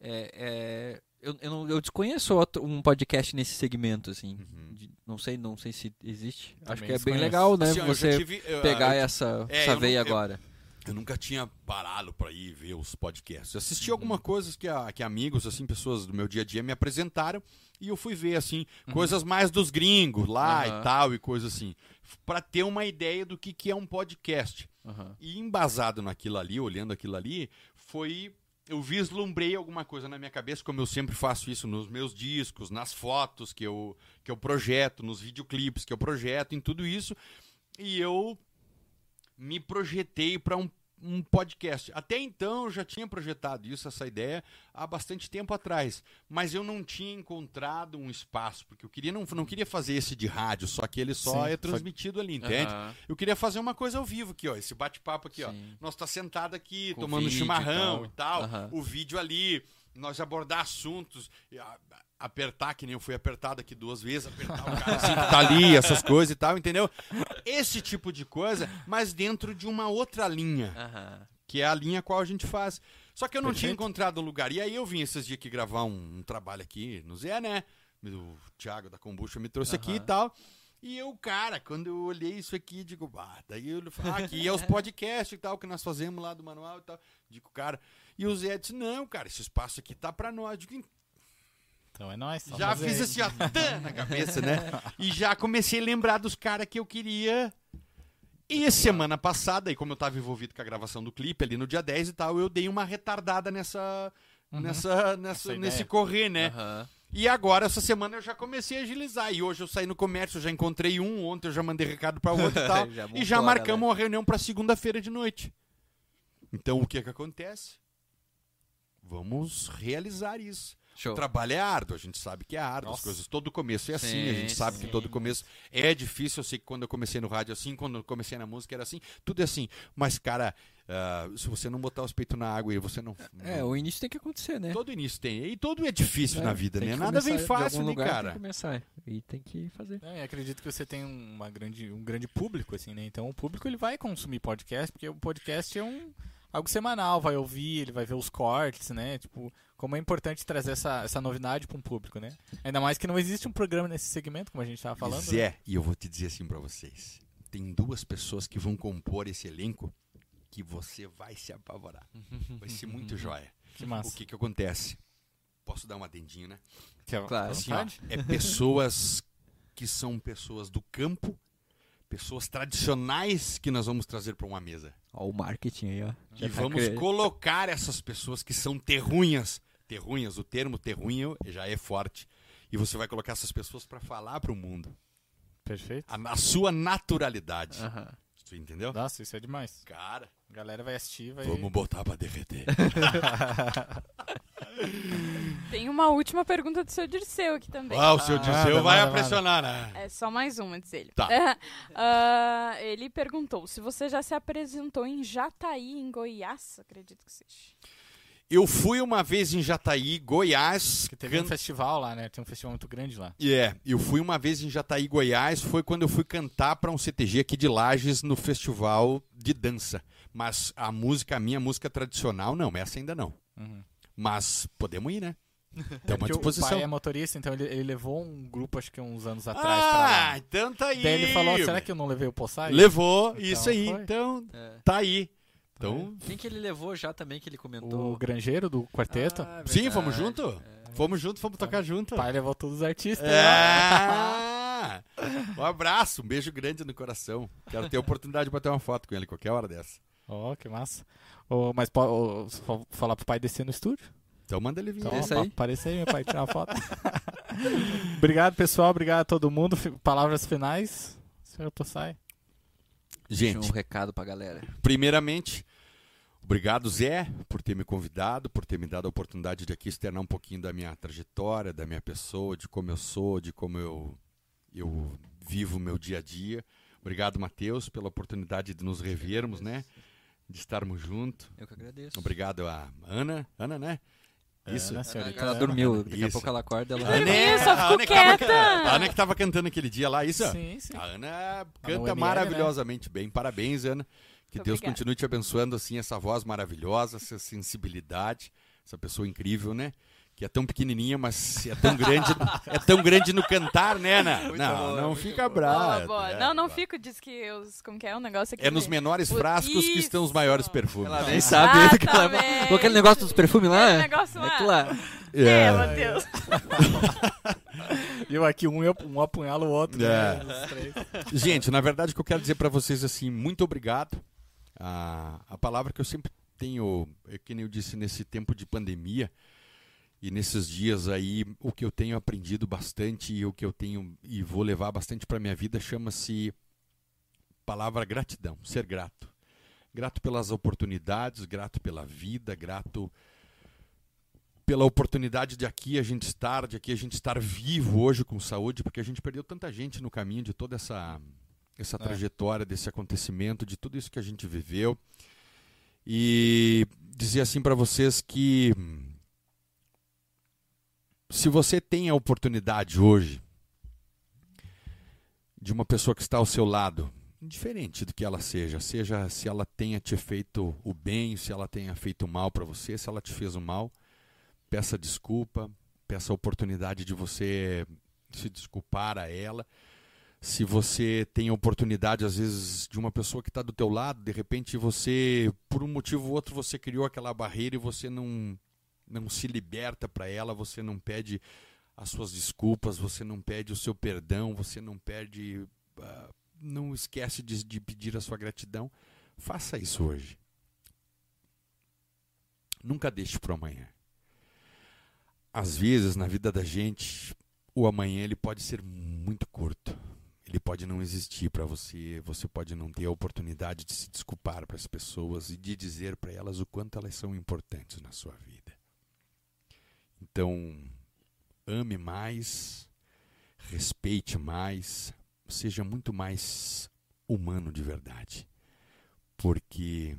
É, é, eu, eu, não- eu desconheço outro- um podcast nesse segmento, assim. Uhum. De- não sei, não sei se existe. Acho Também que é bem desconheço. legal, né? Assim, você tive, eu- pegar eu, essa, é, essa não- veia eu- agora. eu nunca tinha parado para ir ver os podcasts. Assisti Uhum. algumas coisas que, a- que amigos, assim, pessoas do meu dia a dia me apresentaram e eu fui ver, assim, coisas mais dos gringos lá Uhum. E tal e coisas assim, para ter uma ideia do que, que é um podcast. E embasado naquilo ali, olhando aquilo ali, foi. Eu vislumbrei alguma coisa na minha cabeça, como eu sempre faço isso nos meus discos, nas fotos que eu, que eu projeto, nos videoclipes que eu projeto, em tudo isso. E eu me projetei para um, um podcast. Até então eu já tinha projetado isso, essa ideia, há bastante tempo atrás. Mas eu não tinha encontrado um espaço, porque eu queria não, não queria fazer esse de rádio, só que ele só Sim, é só- transmitido ali, entende? Aham. Eu queria fazer uma coisa ao vivo aqui, ó. Esse bate-papo aqui, ó. Sim. Nós tá sentado aqui, Com tomando vídeo e chimarrão tal. e tal. Aham. O vídeo ali, nós abordar assuntos, apertar, que nem eu fui apertado aqui duas vezes, apertar o cara assim que tá ali, essas coisas e tal, entendeu? Esse tipo de coisa, mas dentro de uma outra linha, Aham. que é a linha qual a gente faz. Só que eu não tinha Perfeito. encontrado um lugar. E aí eu vim esses dias aqui gravar um, um trabalho aqui no Zé, né? O Thiago da Kombucha me trouxe aqui e tal. E eu, cara, quando eu olhei isso aqui, digo, ah, daí eu falei, ah, aqui é os podcasts e tal, que nós fazemos lá do manual e tal. Digo, cara. E o Zé disse, não, cara, esse espaço aqui tá pra nós. Digo, Então é nóis. só já fiz aí. assim, ó, na cabeça, né? E já comecei a lembrar dos caras que eu queria. E semana passada, e como eu tava envolvido com a gravação do clipe ali no dia 10 e tal, eu dei uma retardada nessa. Uhum. Nessa, nessa, Essa nesse correr, né? Aham. E agora, essa semana, eu já comecei a agilizar. E hoje eu saí no comércio, já encontrei um, ontem eu já mandei recado pra outro e tal. Já e já marcamos galera. uma reunião pra segunda-feira de noite. Então, o que que acontece? Vamos realizar isso. Show. O trabalho é árduo, a gente sabe que é árduo, as Nossa. coisas. Todo começo é assim, Sim, a gente sabe sim. que todo começo é difícil. Eu sei que quando eu comecei no rádio é assim, quando eu comecei na música era assim, tudo é assim. Mas, cara, ah, se você não botar os peitos na água e você não. É, não- o início tem que acontecer, né? Todo início tem. E todo é difícil É, na vida, né? Nada vem fácil, né, lugar, cara? Tem que começar. E tem que fazer. É, acredito que você tem uma grande, um grande público, assim, né? Então o público ele vai consumir podcast, porque o podcast é um algo semanal, vai ouvir, ele vai ver os cortes, né? Tipo, como é importante trazer essa, essa novidade para um público, né? Ainda mais que não existe um programa nesse segmento, como a gente estava falando. Pois né? é, e eu vou te dizer assim pra vocês. Tem duas pessoas que vão compor esse elenco que você vai se apavorar. Vai ser muito joia. Que massa. O que que acontece? Posso dar um adendinho, né? Que é- Claro. Assim, ó, é pessoas que são pessoas do campo, pessoas tradicionais que nós vamos trazer para uma mesa. Ó, o marketing aí, ó. E tá vamos cre- colocar essas pessoas que são terrunhas. Terrunhas, o termo terrunho já é forte. E você vai colocar essas pessoas para falar para o mundo. Perfeito. A, a sua naturalidade. Aham. Entendeu? Nossa, isso é demais. Cara, A galera vai assistir, vai. vamos botar para derreter. Tem uma última pergunta do seu Dirceu aqui também. Ah, o seu Ah, Dirceu manda, vai manda, pressionar, né? É só mais uma, diz ele. Tá. Ah, ele perguntou se você já se apresentou em Jataí, em Goiás, acredito que seja. Eu fui uma vez em Jataí, Goiás. Que teve um can- festival lá, né? Tem um festival muito grande lá. É, eu fui uma vez em Jataí, Goiás, foi quando eu fui cantar para um CTG aqui de Lages no festival de dança. Mas a música, a minha música tradicional, não, essa ainda não. Uhum. Mas podemos ir, né? À Porque o disposição. pai é motorista, então ele, ele levou um grupo, acho que uns anos atrás, pra ah, lá. então tá aí. Daí ele falou, será que eu não levei o Poçai? Levou, Então isso aí, foi. então É. tá aí. Então, Quem que ele levou já também que ele comentou? O granjeiro do quarteto. Ah, sim, verdade. fomos junto? Fomos junto, fomos tocar junto. O pai levou todos os artistas. É. Um abraço, um beijo grande no coração. Quero ter a oportunidade de bater uma foto com ele qualquer hora dessa. Ó, que massa. Ô, mas só falar pro pai descer no estúdio? Então manda ele vir. Então, aí. apareça aí, meu pai, tirar uma foto. obrigado, pessoal. Obrigado a todo mundo. Palavras finais, senhor. Deixa Gente, um recado pra galera. primeiramente, obrigado Zé por ter me convidado, por ter me dado a oportunidade de aqui externar um pouquinho da minha trajetória, da minha pessoa, de como eu sou, de como eu, eu vivo o meu dia a dia. Obrigado, Matheus, pela oportunidade de nos revermos, né? De estarmos juntos. Eu que agradeço. Obrigado a Ana, Ana, né? Isso. É, né, Ela, senhorita ela Ana? dormiu, daqui a Isso. pouco ela acorda, ela A Ana, é- só a ficou Ana que tava a Ana que tava cantando aquele dia lá, isso? Sim, sim. A Ana canta ML, maravilhosamente bem. Parabéns, Ana. Que Deus obrigada. continue te abençoando assim essa voz maravilhosa, essa sensibilidade, essa pessoa incrível, né? Que é tão pequenininha, mas é tão grande, é tão grande no cantar, né, Ana? Muito não, boa, não fica brava. Boa. é, não, não claro. fico, diz que os. Como que é o negócio aqui? É nos menores O- frascos que estão os maiores Isso. perfumes. Ela nem né? sabe. que ela- aquele negócio dos perfumes lá? Aquele negócio lá. É claro. É, Matheus. E eu aqui, um, eu- um apunhala o outro. É. né, os três. Gente, na verdade, o que eu quero dizer para vocês assim, muito obrigado. A, a palavra que eu sempre tenho, é que nem eu disse nesse tempo de pandemia e nesses dias aí, o que eu tenho aprendido bastante e o que eu tenho e vou levar bastante para minha vida chama-se palavra gratidão, ser grato. Grato pelas oportunidades, grato pela vida, grato pela oportunidade de aqui a gente estar, de aqui a gente estar vivo hoje com saúde, porque a gente perdeu tanta gente no caminho de toda essa essa É. trajetória desse acontecimento, de tudo isso que a gente viveu. E dizer assim para vocês que se você tem a oportunidade hoje de uma pessoa que está ao seu lado, indiferente do que ela seja, seja se ela tenha te feito o bem, se ela tenha feito o mal para você, se ela te fez o mal, peça desculpa, peça a oportunidade de você se desculpar a ela. Se você tem a oportunidade, às vezes, de uma pessoa que está do teu lado, de repente você, por um motivo ou outro, você criou aquela barreira e você não, não se liberta para ela, você não pede as suas desculpas, você não pede o seu perdão, você não pede, ah, não esquece de, de pedir a sua gratidão. Faça isso hoje. Nunca deixe para amanhã. Às vezes, na vida da gente, o amanhã ele pode ser muito curto. Ele pode não existir para você, você pode não ter a oportunidade de se desculpar para as pessoas e de dizer para elas o quanto elas são importantes na sua vida. Então, ame mais, respeite mais, seja muito mais humano de verdade. Porque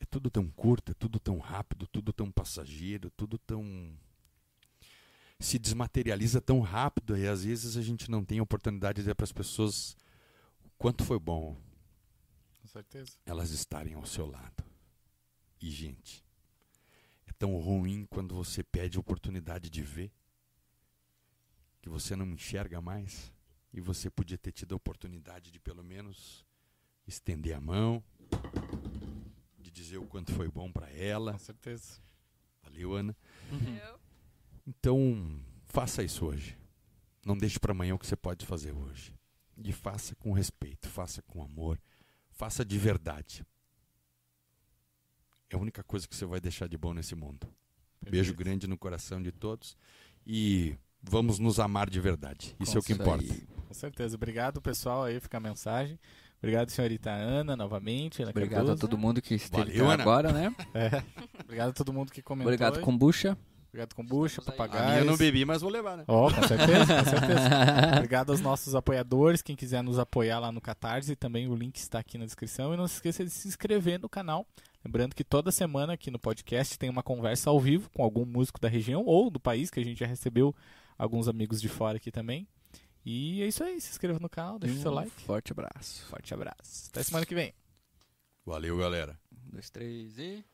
é tudo tão curto, é tudo tão rápido, tudo tão passageiro, tudo tão. Se desmaterializa tão rápido e às vezes a gente não tem oportunidade de dizer para as pessoas o quanto foi bom Com certeza. elas estarem ao seu lado. E, gente, é tão ruim quando você pede a oportunidade de ver que você não enxerga mais e você podia ter tido a oportunidade de pelo menos estender a mão, de dizer o quanto foi bom para ela. Com certeza. Valeu, Ana. Eu? Então, faça isso hoje. Não deixe para amanhã o que você pode fazer hoje. E faça com respeito, faça com amor, faça de verdade. É a única coisa que você vai deixar de bom nesse mundo. Beijo Perfeito. grande no coração de todos e vamos nos amar de verdade. Isso é o que importa. aí. Com certeza. Obrigado, pessoal. Aí fica a mensagem. Obrigado, senhorita Ana, novamente. Ana Obrigado a Cardoso. todo mundo que esteve Valeu, agora, né? É. Obrigado a todo mundo que comentou. Obrigado. Kombucha. Obrigado, Kombucha, minha eu não bebi, mas vou levar, né? Ó, com certeza, com certeza. Obrigado aos nossos apoiadores. Quem quiser nos apoiar lá no Catarse, também o link está aqui na descrição. E não se esqueça de se inscrever no canal. Lembrando que toda semana aqui no podcast tem uma conversa ao vivo com algum músico da região ou do país, que a gente já recebeu alguns amigos de fora aqui também. E é isso aí. Se inscreva no canal, deixa o seu Um like. Forte abraço. Forte abraço. Até semana que vem. Valeu, galera. Um, dois, três e.